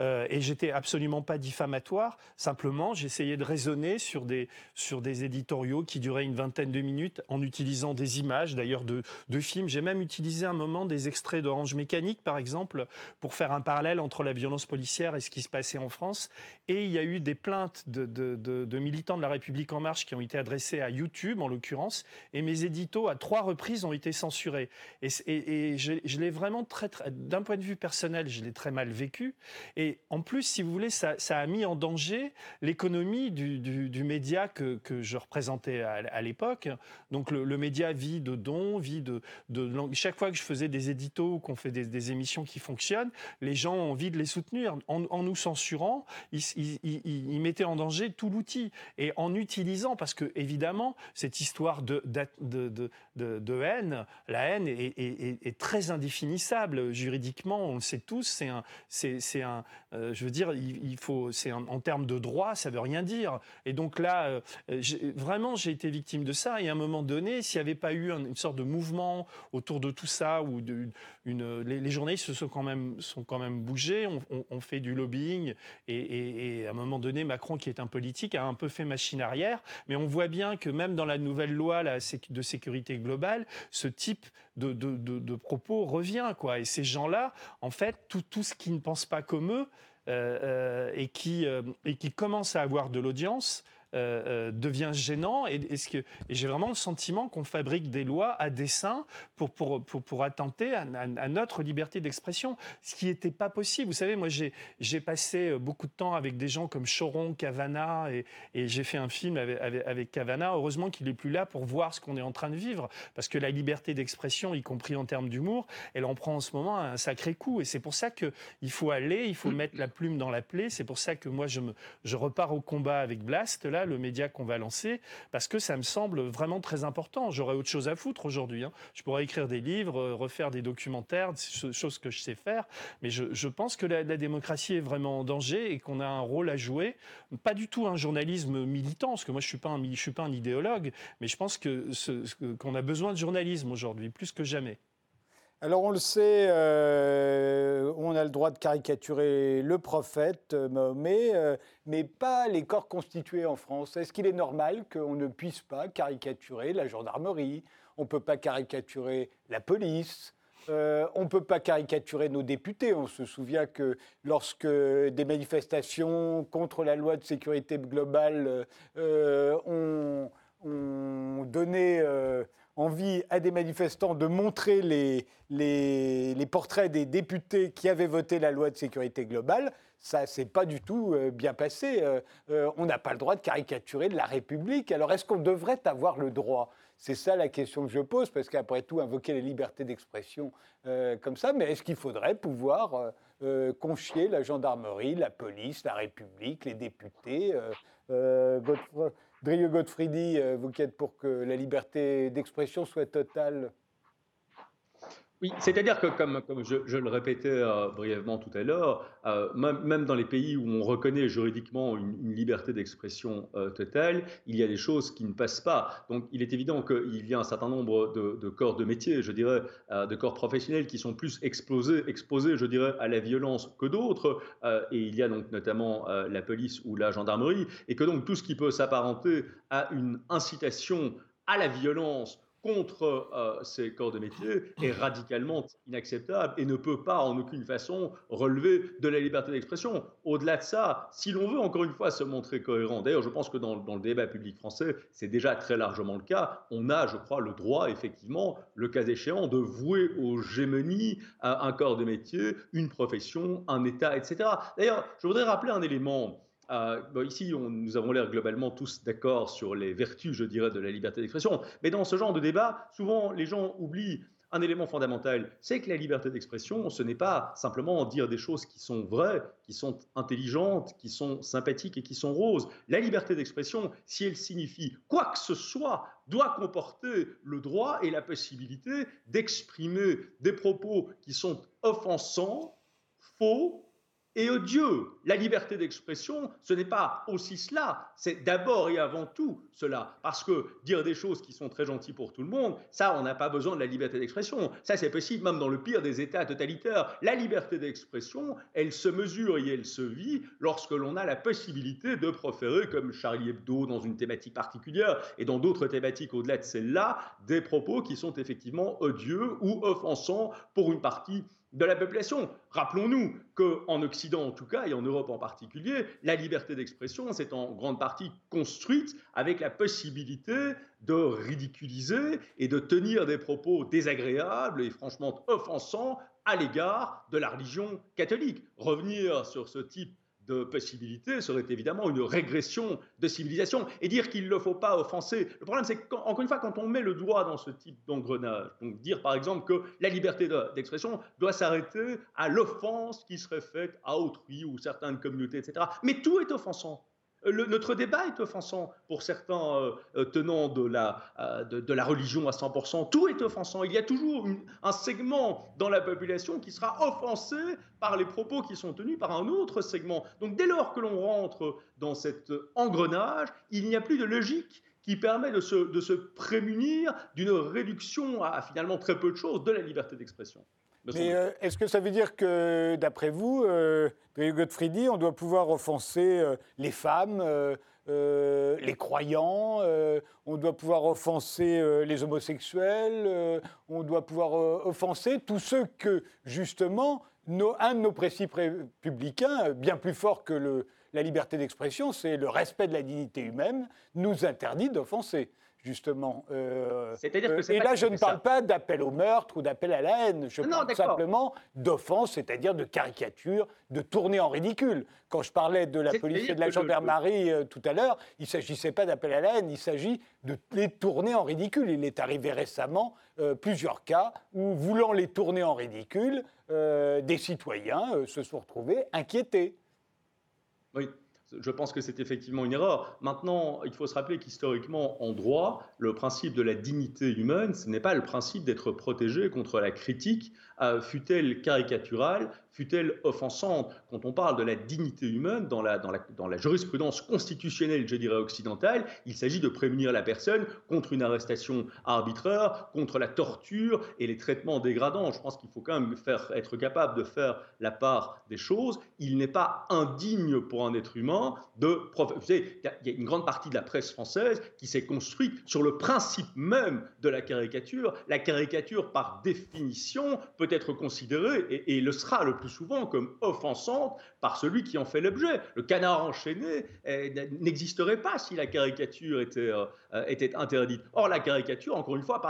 euh, et j'étais absolument pas diffamatoire. Simplement, j'essayais de raisonner sur des éditoriaux qui duraient une vingtaine de minutes en utilisant des images, d'ailleurs de, films. J'ai même utilisé un moment des extraits d'Orange Mécanique, par exemple, pour faire un parallèle entre la violence policière et ce qui se passait en France. Et il y a eu des plaintes de militants de la République en marche qui ont été adressées à YouTube en l'occurrence, et mes éditos à trois reprises ont été censurés. Et, je, l'ai vraiment très, très d'un point de vue personnel, je l'ai très mal vécu. Et en plus, si vous voulez, ça, a mis en danger l'économie du, média que, que, je représentais à, l'époque. Donc le, média vit de dons, vit de, de, chaque fois que je faisais des éditos qu'on fait des, émissions qui fonctionnent, les gens ont envie de les soutenir. En, nous censurant, ils, ils mettaient en danger tout l'outil et en utilisant, parce que évidemment évidemment, cette histoire de, haine, la haine est, très indéfinissable juridiquement, on le sait tous. C'est un, euh, je veux dire, il, faut, c'est en termes de droit, ça veut rien dire. Et donc là, euh, vraiment, j'ai été victime de ça. Et à un moment donné, s'il n'y avait pas eu une sorte de mouvement autour de tout ça, ou les, journalistes se sont quand même, sont quand même bougés, on, fait du lobbying, et, et à un moment donné, Macron, qui est un politique, a un peu fait machine arrière, mais on voit bien que même dans la nouvelle loi de sécurité globale, ce type de, propos revient. Quoi. Et ces gens-là, en fait, tout, tout ce qui ne pense pas comme eux et, qui, et qui commence à avoir de l'audience, euh, euh, devient gênant et, et j'ai vraiment le sentiment qu'on fabrique des lois à dessein pour, pour, pour, pour attenter à, notre liberté d'expression, ce qui n'était pas possible. Vous savez, moi j'ai passé euh, beaucoup de temps avec des gens comme Choron, Cavana et, et j'ai fait un film avec, avec, Cavana. Heureusement qu'il n'est plus là pour voir ce qu'on est en train de vivre parce que la liberté d'expression, y compris en termes d'humour, elle en prend en ce moment un sacré coup et c'est pour ça qu'il faut aller, il faut mettre la plume dans la plaie. C'est pour ça que moi je, me, je repars au combat avec Blast là le média qu'on va lancer, parce que ça me semble vraiment très important. J'aurais autre chose à foutre aujourd'hui. Hein. Je pourrais écrire des livres, euh, refaire des documentaires, choses que je sais faire, mais je, pense que la, démocratie est vraiment en danger et qu'on a un rôle à jouer. Pas du tout un journalisme militant, parce que moi je suis pas un, suis pas un idéologue, mais je pense qu'on a besoin de journalisme aujourd'hui, plus que jamais. Alors on le sait, euh, on a le droit de caricaturer le prophète euh, Mahomet, euh, mais pas les corps constitués en France. Est-ce qu'il est normal qu'on ne puisse pas caricaturer la gendarmerie? On ne peut pas caricaturer la police on ne peut pas caricaturer nos députés. On se souvient que lorsque des manifestations contre la loi de sécurité globale ont, ont, donné envie à des manifestants de montrer les, portraits des députés qui avaient voté la loi de sécurité globale, ça s'est pas du tout euh, bien passé. Euh, euh, on n'a pas le droit de caricaturer de la République. Alors est-ce qu'on devrait avoir le droit? C'est ça la question que je pose, parce qu'après tout, invoquer les libertés d'expression comme ça, mais est-ce qu'il faudrait pouvoir confier la gendarmerie, la police, la République, les députés Drieu Godfriedi, euh, vous qui êtes pour que la liberté d'expression soit totale oui, c'est-à-dire que, comme, je, le répétais euh, brièvement tout à l'heure, euh, même, dans les pays où on reconnaît juridiquement une, liberté d'expression euh, totale, il y a des choses qui ne passent pas. Donc, il est évident qu'il y a un certain nombre de, corps de métier, je dirais, de corps professionnels qui sont plus exposés, exposés, je dirais, à la violence que d'autres. et il y a donc notamment la police ou la gendarmerie, et que donc tout ce qui peut s'apparenter à une incitation à la violence contre euh, ces corps de métier est radicalement inacceptable et ne peut pas en aucune façon relever de la liberté d'expression. Au-delà de ça, si l'on veut encore une fois se montrer cohérent, d'ailleurs je pense que dans, le débat public français c'est déjà très largement le cas, on a je crois le droit effectivement, le cas échéant, de vouer aux gémonies un corps de métier, une profession, un État, etc. D'ailleurs je voudrais rappeler un élément. Euh, ici, nous avons l'air globalement tous d'accord sur les vertus, je dirais, de la liberté d'expression. Mais dans ce genre de débat, souvent, les gens oublient un élément fondamental, c'est que la liberté d'expression, ce n'est pas simplement dire des choses qui sont vraies, qui sont intelligentes, qui sont sympathiques et qui sont roses. La liberté d'expression, si elle signifie quoi que ce soit, doit comporter le droit et la possibilité d'exprimer des propos qui sont offensants, faux, et odieux. La liberté d'expression, ce n'est pas aussi cela, c'est d'abord et avant tout cela. Parce que dire des choses qui sont très gentilles pour tout le monde, ça, on n'a pas besoin de la liberté d'expression. Ça, c'est possible même dans le pire des États totalitaires. La liberté d'expression, elle se mesure et elle se vit lorsque l'on a la possibilité de proférer, comme Charlie Hebdo dans une thématique particulière et dans d'autres thématiques au-delà de celle-là, des propos qui sont effectivement odieux ou offensants pour une partie de la population. Rappelons-nous qu'en Occident en tout cas, et en Europe en particulier, la liberté d'expression s'est en grande partie construite avec la possibilité de ridiculiser et de tenir des propos désagréables et franchement offensants à l'égard de la religion catholique. Revenir sur ce type de possibilité serait évidemment une régression de civilisation. Et dire qu'il ne faut pas offenser. Le problème, c'est qu'encore une fois, quand on met le doigt dans ce type d'engrenage, donc dire par exemple que la liberté d'expression doit s'arrêter à l'offense qui serait faite à autrui ou certaines communautés, etc. Mais tout est offensant notre débat est offensant pour certains euh, euh, tenants de la, euh, religion à 100%. Tout est offensant. Il y a toujours un segment dans la population qui sera offensé par les propos qui sont tenus par un autre segment. Donc dès lors que l'on rentre dans cet engrenage, il n'y a plus de logique qui permet de se, de se prémunir d'une réduction à finalement très peu de choses de la liberté d'expression. Mais euh, est-ce que ça veut dire que, d'après vous, euh, on doit pouvoir offenser euh, les femmes, les croyants, on doit pouvoir offenser les homosexuels, on doit pouvoir offenser tous ceux que, justement, un de nos principes républicains, bien plus fort que le, la liberté d'expression, c'est le respect de la dignité humaine, nous interdit d'offenser justement. Euh, C'est-à-dire que euh, et là, je ne parle pas d'appel au meurtre ou d'appel à la haine. Je parle simplement d'offense, c'est-à-dire de caricature, de tourner en ridicule. Quand je parlais de la police et de la gendarmerie euh, tout à l'heure, il ne s'agissait pas d'appel à la haine, il s'agit de les tourner en ridicule. Il est arrivé récemment plusieurs cas où, voulant les tourner en ridicule, des citoyens se sont retrouvés inquiétés. Oui, je pense que c'est effectivement une erreur. Maintenant, il faut se rappeler qu'historiquement, en droit, le principe de la dignité humaine, ce n'est pas le principe d'être protégé contre la critique, euh, fut-elle caricaturale, fut-elle offensante. Quand on parle de la dignité humaine dans la, dans la, dans la jurisprudence constitutionnelle, je dirais occidentale, il s'agit de prémunir la personne contre une arrestation arbitraire, contre la torture et les traitements dégradants. Je pense qu'il faut quand même faire, être capable de faire la part des choses. Il n'est pas indigne pour un être humain de... Vous savez, il y a une grande partie de la presse française qui s'est construite sur le principe même de la caricature. La caricature, par définition, peut être considérée, et, le sera le plus souvent comme offensante par celui qui en fait l'objet. Le canard enchaîné eh, n'existerait pas si la caricature était, euh, euh, était interdite. Or, la caricature, encore une fois,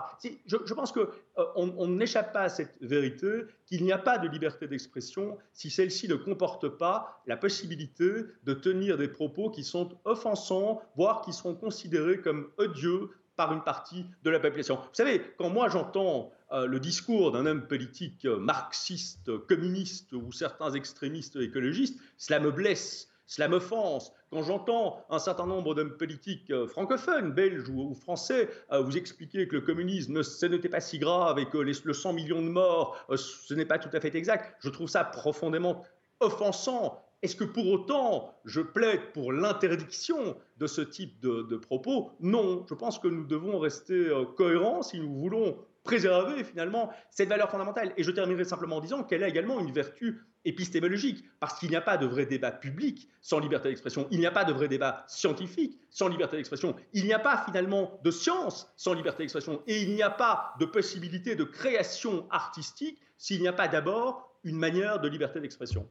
je, pense qu'on euh, on n'échappe pas à cette vérité qu'il n'y a pas de liberté d'expression si celle-ci ne comporte pas la possibilité de tenir des propos qui sont offensants, voire qui seront considérés comme odieux par une partie de la population. Vous savez, quand moi j'entends euh, le discours d'un homme politique euh, marxiste, communiste ou certains extrémistes écologistes, cela me blesse, cela m'offense. Quand j'entends un certain nombre d'hommes politiques euh, francophones, belges ou, français, vous expliquer que le communisme, ce n'était pas si grave et que les, le 100 millions de morts, ce n'est pas tout à fait exact, je trouve ça profondément offensant. Est-ce que pour autant je plaide pour l'interdiction de ce type de, propos? Non, je pense que nous devons rester cohérents si nous voulons préserver finalement cette valeur fondamentale. Et je terminerai simplement en disant qu'elle a également une vertu épistémologique, parce qu'il n'y a pas de vrai débat public sans liberté d'expression, il n'y a pas de vrai débat scientifique sans liberté d'expression, il n'y a pas finalement de science sans liberté d'expression, et il n'y a pas de possibilité de création artistique s'il n'y a pas d'abord une manière de liberté d'expression.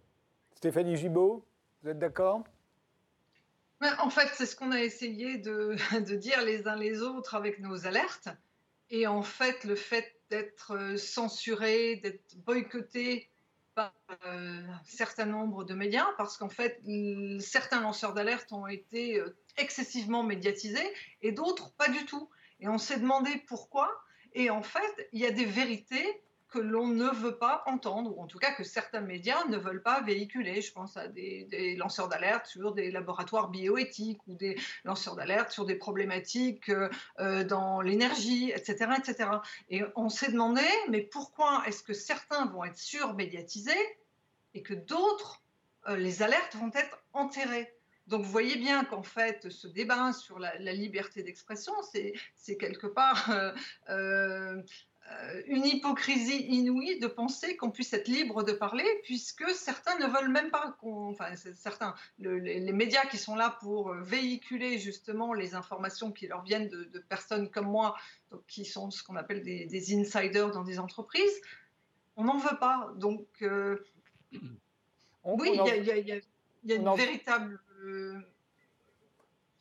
Stéphanie Gibault, vous êtes d'accord? En fait, c'est ce qu'on a essayé de, de, dire les uns les autres avec nos alertes. Et en fait, le fait d'être euh, censuré, d'être boycotté par euh, un certain nombre de médias, parce qu'en fait, certains lanceurs d'alerte ont été euh, excessivement médiatisés et d'autres pas du tout. Et on s'est demandé pourquoi. Et en fait, il y a des vérités que l'on ne veut pas entendre, ou en tout cas que certains médias ne veulent pas véhiculer. Je pense à des, lanceurs d'alerte sur des laboratoires bioéthiques ou des lanceurs d'alerte sur des problématiques euh, dans l'énergie, etc., etc. Et on s'est demandé, mais pourquoi est-ce que certains vont être surmédiatisés et que d'autres, euh, les alertes vont être enterrées? Donc vous voyez bien qu'en fait, ce débat sur la, liberté d'expression, c'est quelque part euh, une hypocrisie inouïe de penser qu'on puisse être libre de parler, puisque certains ne veulent même pas qu'on. Enfin, certains, les, médias qui sont là pour euh, véhiculer justement les informations qui leur viennent de, personnes comme moi, qui sont ce qu'on appelle des, insiders dans des entreprises, on n'en veut pas. Donc, euh, oui, il y, a une véritable. je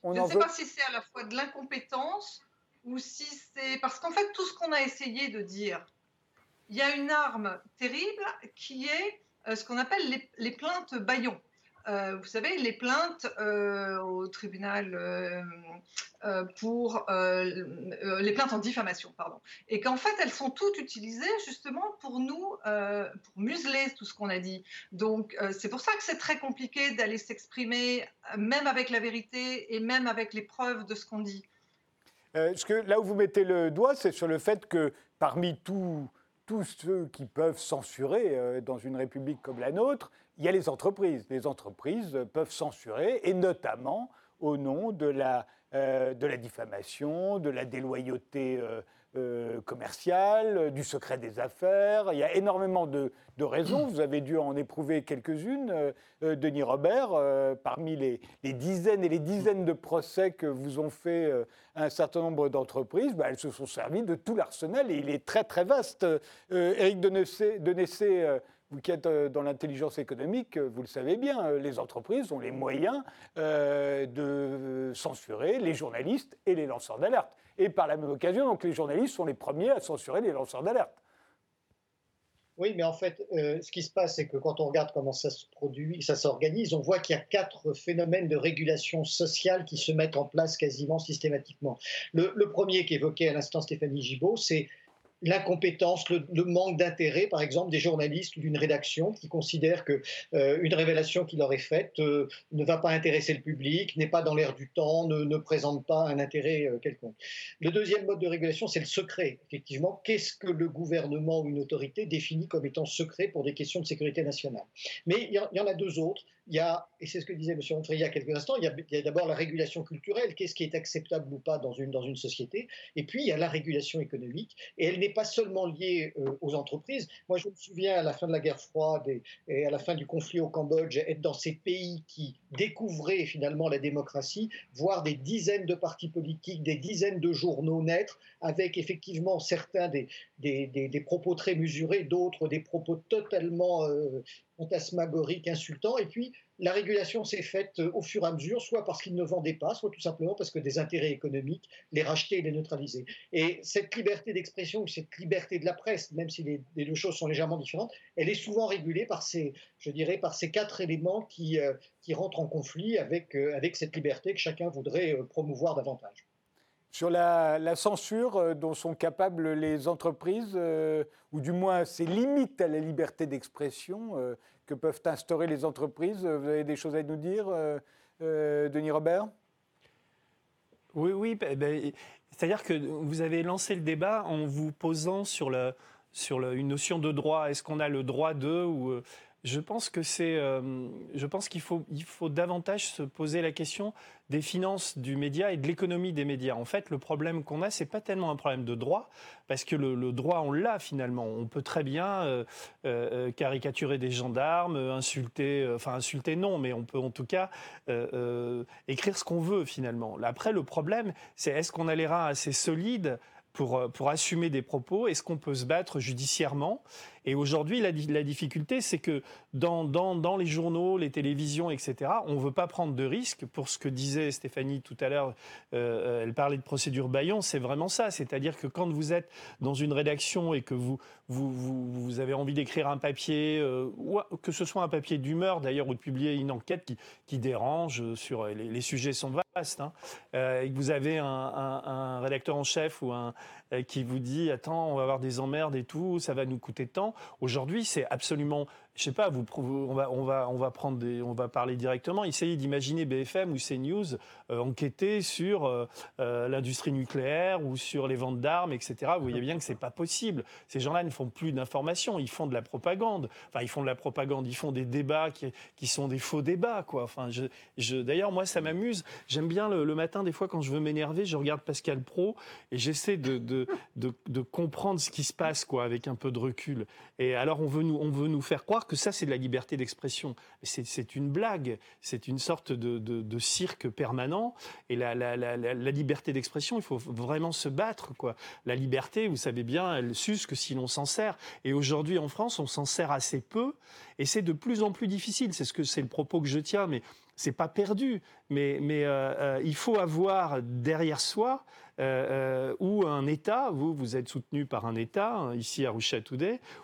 ne sais pas si c'est à la fois de l'incompétence ou si c'est parce qu'en fait tout ce qu'on a essayé de dire, il y a une arme terrible qui est euh, ce qu'on appelle les, plaintes baillons. Euh, vous savez, les plaintes euh, au tribunal pour les plaintes en diffamation, pardon, et qu'en fait elles sont toutes utilisées justement pour nous, pour museler tout ce qu'on a dit. Donc c'est pour ça que c'est très compliqué d'aller s'exprimer, même avec la vérité et même avec les preuves de ce qu'on dit. Euh, que, là où vous mettez le doigt, c'est sur le fait que parmi tous ceux qui peuvent censurer euh, dans une république comme la nôtre, il y a les entreprises. Les entreprises peuvent censurer, et notamment au nom de la de la diffamation, de la déloyauté euh, commercial, euh, du secret des affaires. Il y a énormément de, raisons. Vous avez dû en éprouver quelques-unes, euh, Denis Robert, parmi les, dizaines et les dizaines de procès que vous ont fait un certain nombre d'entreprises. Bah, elles se sont servies de tout l'arsenal et il est très très vaste. Éric Denessé, vous qui êtes dans l'intelligence économique, vous le savez bien, les entreprises ont les moyens de censurer les journalistes et les lanceurs d'alerte. Et par la même occasion, donc les journalistes sont les premiers à censurer les lanceurs d'alerte. Oui, mais en fait, euh, ce qui se passe, c'est que quand on regarde comment ça se produit, ça s'organise, on voit qu'il y a quatre phénomènes de régulation sociale qui se mettent en place quasiment systématiquement. Le, le premier qu'évoquait à l'instant Stéphanie Gibault, c'est l'incompétence, le, manque d'intérêt, par exemple, des journalistes ou d'une rédaction qui considèrent que euh, une révélation qu'il leur est faite euh, ne va pas intéresser le public, n'est pas dans l'air du temps, ne, présente pas un intérêt euh, quelconque. Le deuxième mode de régulation, c'est le secret. Effectivement, qu'est-ce que le gouvernement ou une autorité définit comme étant secret pour des questions de sécurité nationale? Mais il y, en a deux autres. Il y a, et c'est ce que disait M. Onfray il y a quelques instants, il y a, d'abord la régulation culturelle, qu'est-ce qui est acceptable ou pas dans une, dans une société, et puis il y a la régulation économique, et elle n'est pas seulement lié euh, aux entreprises. Moi, je me souviens à la fin de la guerre froide et, à la fin du conflit au Cambodge, être dans ces pays qui découvraient finalement la démocratie, voir des dizaines de partis politiques, des dizaines de journaux naître, avec effectivement certains des, des, propos très mesurés, d'autres des propos totalement euh, fantasmagoriques, insultants, et puis la régulation s'est faite euh, au fur et à mesure, soit parce qu'ils ne vendaient pas, soit tout simplement parce que des intérêts économiques les rachetaient et les neutralisaient. Et cette liberté d'expression ou cette liberté de la presse, même si les, deux choses sont légèrement différentes, elle est souvent régulée par ces, je dirais, par ces quatre éléments qui, euh, qui rentrent en conflit avec, euh, avec cette liberté que chacun voudrait promouvoir davantage. Sur la, censure dont sont capables les entreprises, ou du moins ces limites à la liberté d'expression, que peuvent instaurer les entreprises. Vous avez des choses à nous dire, euh, euh, Denis Robert? Oui, oui. Ben, ben, c'est-à-dire que vous avez lancé le débat en vous posant sur, une notion de droit. Est-ce qu'on a le droit de ou euh, je pense que c'est, euh, je pense qu'il faut, il faut davantage se poser la question des finances du média et de l'économie des médias. En fait, le problème qu'on a, c'est pas tellement un problème de droit, parce que le, droit, on l'a finalement. On peut très bien euh, euh, caricaturer des gendarmes, insulter, enfin insulter non, mais on peut en tout cas écrire ce qu'on veut finalement. Après, le problème, c'est est-ce qu'on a les reins assez solides pour, pour assumer des propos? Est-ce qu'on peut se battre judiciairement? Et aujourd'hui, la, difficulté, c'est que dans, les journaux, les télévisions, etc., on ne veut pas prendre de risques. Pour ce que disait Stéphanie tout à l'heure, euh, elle parlait de procédure Bayon, c'est vraiment ça. C'est-à-dire que quand vous êtes dans une rédaction et que vous, avez envie d'écrire un papier, euh, que ce soit un papier d'humeur d'ailleurs, ou de publier une enquête qui, dérange sur les, sujets sont vastes, hein, euh, et que vous avez un rédacteur en chef ou un, qui vous dit attends, on va avoir des emmerdes et tout, ça va nous coûter tant. Aujourd'hui, c'est absolument je sais pas, on, va, on, va, on, va prendre des, on va parler directement, essayer d'imaginer BFM ou CNews euh, enquêter sur euh, euh, l'industrie nucléaire ou sur les ventes d'armes, etc. Vous voyez bien que c'est pas possible. Ces gens-là ne font plus d'information, ils font de la propagande. Enfin, ils font de la propagande, ils font des débats qui, sont des faux débats, quoi. Enfin, d'ailleurs, moi, ça m'amuse. J'aime bien le, matin, des fois, quand je veux m'énerver, je regarde Pascal Pro et j'essaie de, de, de, de, comprendre ce qui se passe, quoi, avec un peu de recul. Et alors, on veut nous, on veut nous faire croire que ça, c'est de la liberté d'expression. C'est une blague, c'est une sorte de, cirque permanent. Et la, liberté d'expression, il faut vraiment se battre. Quoi. La liberté, vous savez bien, elle s'use que si l'on s'en sert. Et aujourd'hui, en France, on s'en sert assez peu. Et c'est de plus en plus difficile. C'est ce que c'est le propos que je tiens, mais c'est pas perdu. Mais, mais euh, euh, il faut avoir derrière soi euh, euh, ou un État, vous, vous êtes soutenu par un État, hein, ici à Rouchet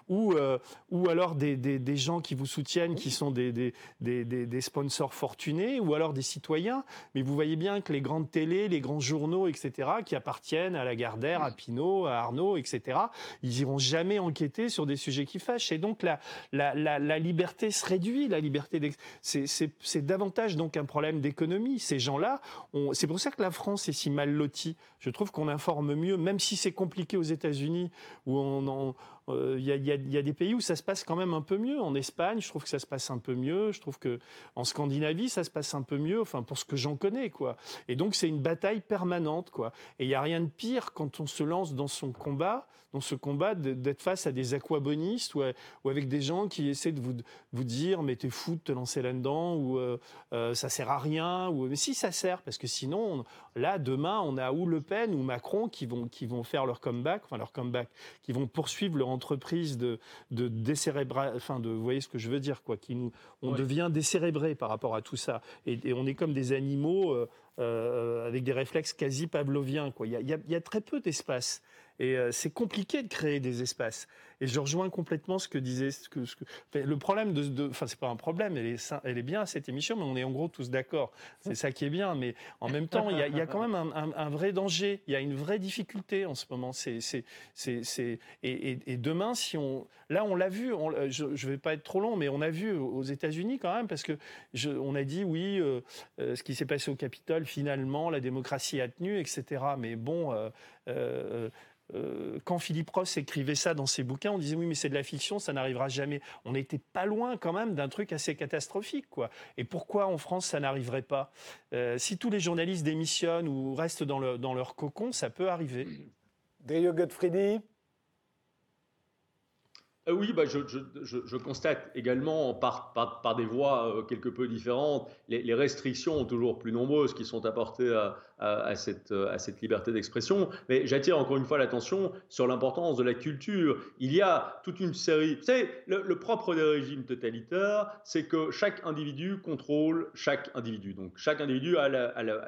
ou, euh, ou alors des, des, gens qui vous soutiennent, qui sont des, des, sponsors fortunés, ou alors des citoyens. Mais vous voyez bien que les grandes télés, les grands journaux, etc., qui appartiennent à Lagardère, à Pinault, à Arnaud, etc., ils iront jamais enquêter sur des sujets qui fâchent. Et donc la, la, la, la liberté se réduit, la liberté c'est davantage donc un problème d'économie. Ces gens-là, c'est pour ça que la France est si mal lotie je trouve qu'on informe mieux, même si c'est compliqué aux États-Unis, où on, il y, a des pays où ça se passe quand même un peu mieux. En Espagne, je trouve que ça se passe un peu mieux. Je trouve que en Scandinavie, ça se passe un peu mieux. Enfin, pour ce que j'en connais, quoi. Et donc, c'est une bataille permanente, quoi. Et il n'y a rien de pire quand on se lance dans son combat, dans ce combat, d'être face à des aquabonistes ou, ou, avec des gens qui essaient de vous, vous dire, mais t'es fou de te lancer là-dedans ou euh, euh, ça sert à rien. Ou mais si ça sert, parce que sinon, là, demain, on a ou Le Pen ou Macron qui vont qui vont faire leur comeback, enfin leur comeback, qui vont poursuivre leur entreprise de de enfin de, vous voyez ce que je veux dire, quoi, qui nous, on devient décérébré par rapport à tout ça, et, on est comme des animaux. Euh, euh, avec des réflexes quasi pavloviens. Quoi. Il, y a, il y a très peu d'espace. Et euh, c'est compliqué de créer des espaces. Et je rejoins complètement ce que disait. Ce que, ce que... le problème de. Enfin, c'est pas un problème, elle est, elle est bien cette émission, mais on est en gros tous d'accord. C'est ça qui est bien. Mais en même temps, il y a, il y a quand même un, un, vrai danger. Il y a une vraie difficulté en ce moment. C'est, c'est, c'est, et, et, demain, si on. Là, on l'a vu. On, je ne vais pas être trop long, mais on a vu aux États-Unis quand même, parce que je, on a dit oui, euh, euh, ce qui s'est passé au Capitole, finalement, la démocratie a tenu, etc. Mais bon. Euh, euh, quand Philippe Ross écrivait ça dans ses bouquins, on disait oui, mais c'est de la fiction, ça n'arrivera jamais. On n'était pas loin quand même d'un truc assez catastrophique, quoi. Et pourquoi en France ça n'arriverait pas? Euh, Si tous les journalistes démissionnent ou restent dans, leur cocon, ça peut arriver. Dario Gottfriedi? Euh, oui, bah, je, constate également par, par, des voies euh, quelque peu différentes, les, restrictions toujours plus nombreuses qui sont apportées à, à cette, liberté d'expression. Mais j'attire encore une fois l'attention sur l'importance de la culture. Il y a toute une série. Vous savez, le, propre des régimes totalitaires, c'est que chaque individu contrôle chaque individu. Donc chaque individu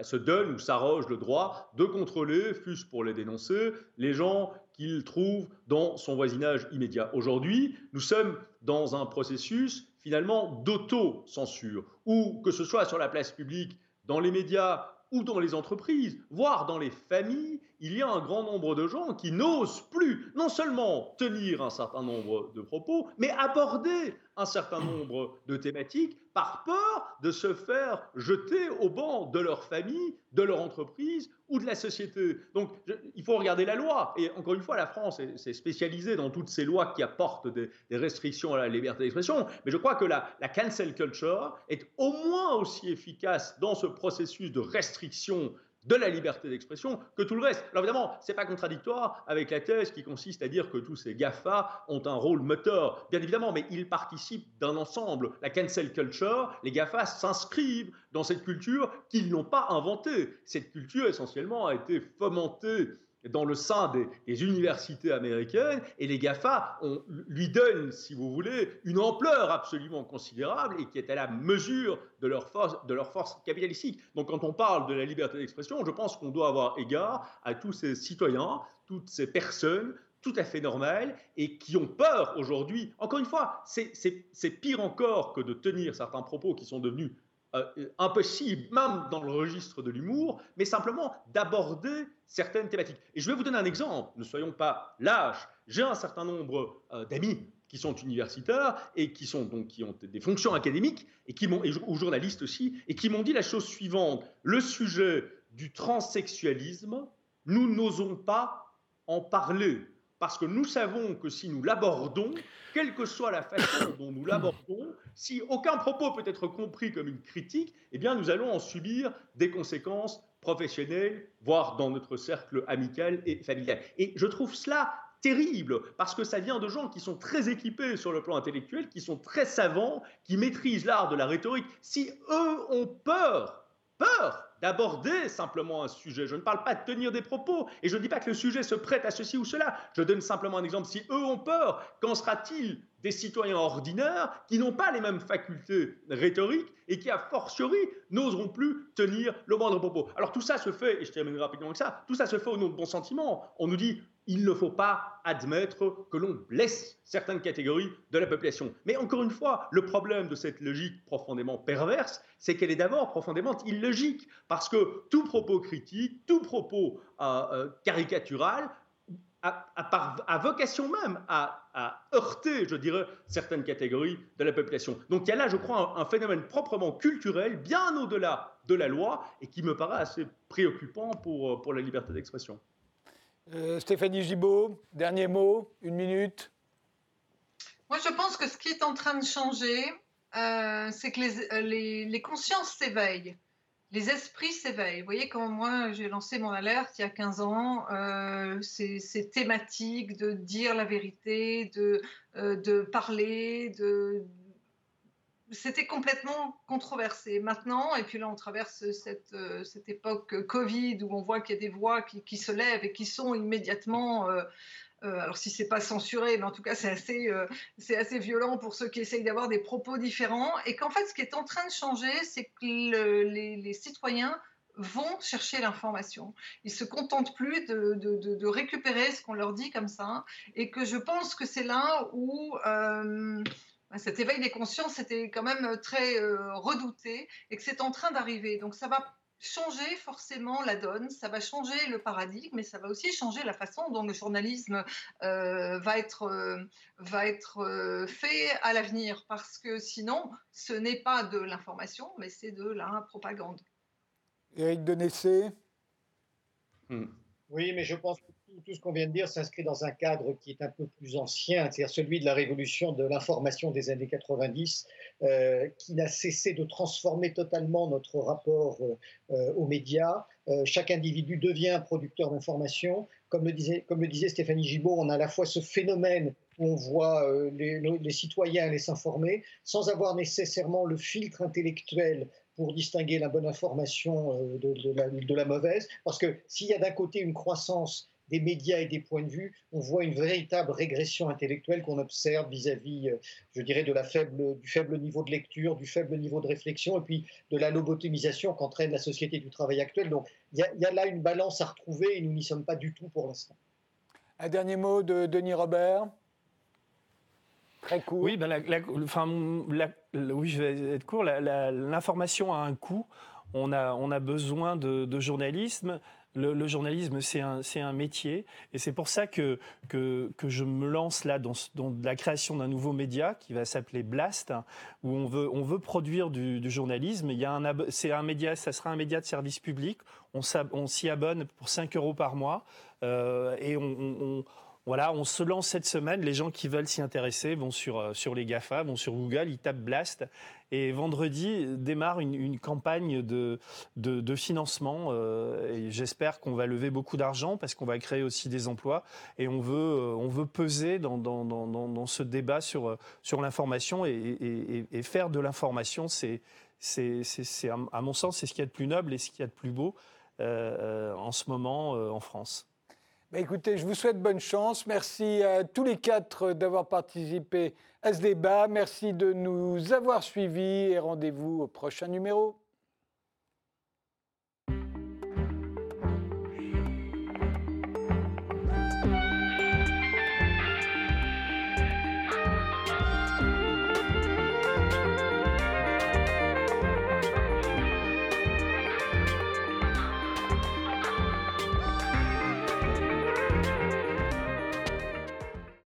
se donne ou s'arroge le droit de contrôler, fût-ce pour les dénoncer, les gens qu'il trouve dans son voisinage immédiat. Aujourd'hui, nous sommes dans un processus finalement d'auto-censure, où que ce soit sur la place publique, dans les médias ou dans les entreprises, voire dans les familles, il y a un grand nombre de gens qui n'osent plus non seulement tenir un certain nombre de propos, mais aborder un certain nombre de thématiques par peur de se faire jeter au banc de leur famille, de leur entreprise ou de la société. Donc il faut regarder la loi. Et encore une fois, la France s'est spécialisée dans toutes ces lois qui apportent des, restrictions à la liberté d'expression. Mais je crois que la, la cancel culture est au moins aussi efficace dans ce processus de restriction de la liberté d'expression que tout le reste. Alors évidemment, ce n'est pas contradictoire avec la thèse qui consiste à dire que tous ces GAFA ont un rôle moteur, bien évidemment, mais ils participent d'un ensemble. La cancel culture, les GAFA s'inscrivent dans cette culture qu'ils n'ont pas inventée. Cette culture, essentiellement, a été fomentée dans le sein des, universités américaines et les GAFA on, lui donnent, si vous voulez, une ampleur absolument considérable et qui est à la mesure de leur force, de leur force capitalistique. Donc quand on parle de la liberté d'expression, je pense qu'on doit avoir égard à tous ces citoyens, toutes ces personnes tout à fait normales et qui ont peur aujourd'hui. Encore une fois, c'est pire encore que de tenir certains propos qui sont devenus euh, impossible, même dans le registre de l'humour, mais simplement d'aborder certaines thématiques. Et je vais vous donner un exemple, ne soyons pas lâches. J'ai un certain nombre euh, d'amis qui sont universitaires et qui, sont, donc, qui ont des fonctions académiques et, qui m'ont, ou journalistes aussi, et qui m'ont dit la chose suivante. Le sujet du transsexualisme, nous n'osons pas en parler parce que nous savons que si nous l'abordons, quelle que soit la façon dont nous l'abordons, si aucun propos peut être compris comme une critique, eh bien nous allons en subir des conséquences professionnelles, voire dans notre cercle amical et familial. Et je trouve cela terrible, parce que ça vient de gens qui sont très équipés sur le plan intellectuel, qui sont très savants, qui maîtrisent l'art de la rhétorique. Si eux ont peur, peur d'aborder simplement un sujet. Je ne parle pas de tenir des propos et je ne dis pas que le sujet se prête à ceci ou cela. Je donne simplement un exemple. Si eux ont peur, qu'en sera-t-il des citoyens ordinaires qui n'ont pas les mêmes facultés rhétoriques et qui, a fortiori, n'oseront plus tenir le moindre propos? Alors tout ça se fait, et je terminerai rapidement avec ça, tout ça se fait au nom de bons sentiments. On nous dit, il ne faut pas admettre que l'on blesse certaines catégories de la population. Mais encore une fois, le problème de cette logique profondément perverse, c'est qu'elle est d'abord profondément illogique, parce que tout propos critique, tout propos euh, euh, caricatural a, vocation même à, heurter, je dirais, certaines catégories de la population. Donc il y a là, je crois, un, phénomène proprement culturel, bien au-delà de la loi, et qui me paraît assez préoccupant pour, pour la liberté d'expression. Euh, Stéphanie Gibault, dernier mot, une minute. Moi, je pense que ce qui est en train de changer, euh, c'est que les, les, consciences s'éveillent, les esprits s'éveillent. Vous voyez, quand moi j'ai lancé mon alerte il y a 15 ans, euh, c'est thématique de dire la vérité, de, euh, de parler, de, c'était complètement controversé. Maintenant, et puis là, on traverse cette, euh, cette époque Covid où on voit qu'il y a des voix qui, se lèvent et qui sont immédiatement. Euh, euh, alors, si c'est pas censuré, mais en tout cas, c'est assez, c'est assez violent pour ceux qui essayent d'avoir des propos différents. Et qu'en fait, ce qui est en train de changer, c'est que les, citoyens vont chercher l'information. Ils se contentent plus de, de, récupérer ce qu'on leur dit comme ça. Et que je pense que c'est là où cet éveil des consciences était quand même très euh, redouté et que c'est en train d'arriver. Donc ça va changer forcément la donne, ça va changer le paradigme, mais ça va aussi changer la façon dont le journalisme euh, va être, euh, va être fait à l'avenir, parce que sinon, ce n'est pas de l'information, mais c'est de la propagande. Éric Denessé hmm. Oui, mais je pense que tout ce qu'on vient de dire s'inscrit dans un cadre qui est un peu plus ancien, c'est-à-dire celui de la révolution de l'information des années 90, euh, qui n'a cessé de transformer totalement notre rapport euh, aux médias. Euh, chaque individu devient un producteur d'information. Comme, le disait, comme le disait Stéphanie Gibault, on a à la fois ce phénomène où on voit les, citoyens aller s'informer sans avoir nécessairement le filtre intellectuel pour distinguer la bonne information de la, mauvaise. Parce que s'il y a d'un côté une croissance des médias et des points de vue, on voit une véritable régression intellectuelle qu'on observe vis-à-vis, euh, je dirais, de la faible, du faible niveau de lecture, du faible niveau de réflexion, et puis de la lobotomisation qu'entraîne la société du travail actuelle. Donc il y, a là une balance à retrouver et nous n'y sommes pas du tout pour l'instant. Un dernier mot de Denis Robert? Très court. Oui, ben enfin, oui, je vais être court. L'information a un coût. On a, on a besoin de, de journalisme le, journalisme, c'est un, métier. Et c'est pour ça que, que, je me lance là dans, la création d'un nouveau média qui va s'appeler Blast, où on veut, on veut produire du, journalisme. Il y a un, un média, ça sera un média de service public. On, s'y abonne pour 5 euros par mois. Euh, et on voilà, on se lance cette semaine. Les gens qui veulent s'y intéresser vont sur, euh, sur les GAFA, vont sur Google, ils tapent Blast. Et vendredi démarre une, campagne de, de, financement. Euh, et j'espère qu'on va lever beaucoup d'argent parce qu'on va créer aussi des emplois. Et on veut, euh, on veut peser dans, dans, dans, ce débat sur, sur l'information. Et, et, et, faire de l'information, c'est, c'est, c'est, à mon sens, c'est ce qu'il y a de plus noble et ce qu'il y a de plus beau en ce moment en France. Bah, écoutez, je vous souhaite bonne chance. Merci à tous les quatre d'avoir participé à ce débat. Merci de nous avoir suivis et rendez-vous au prochain numéro.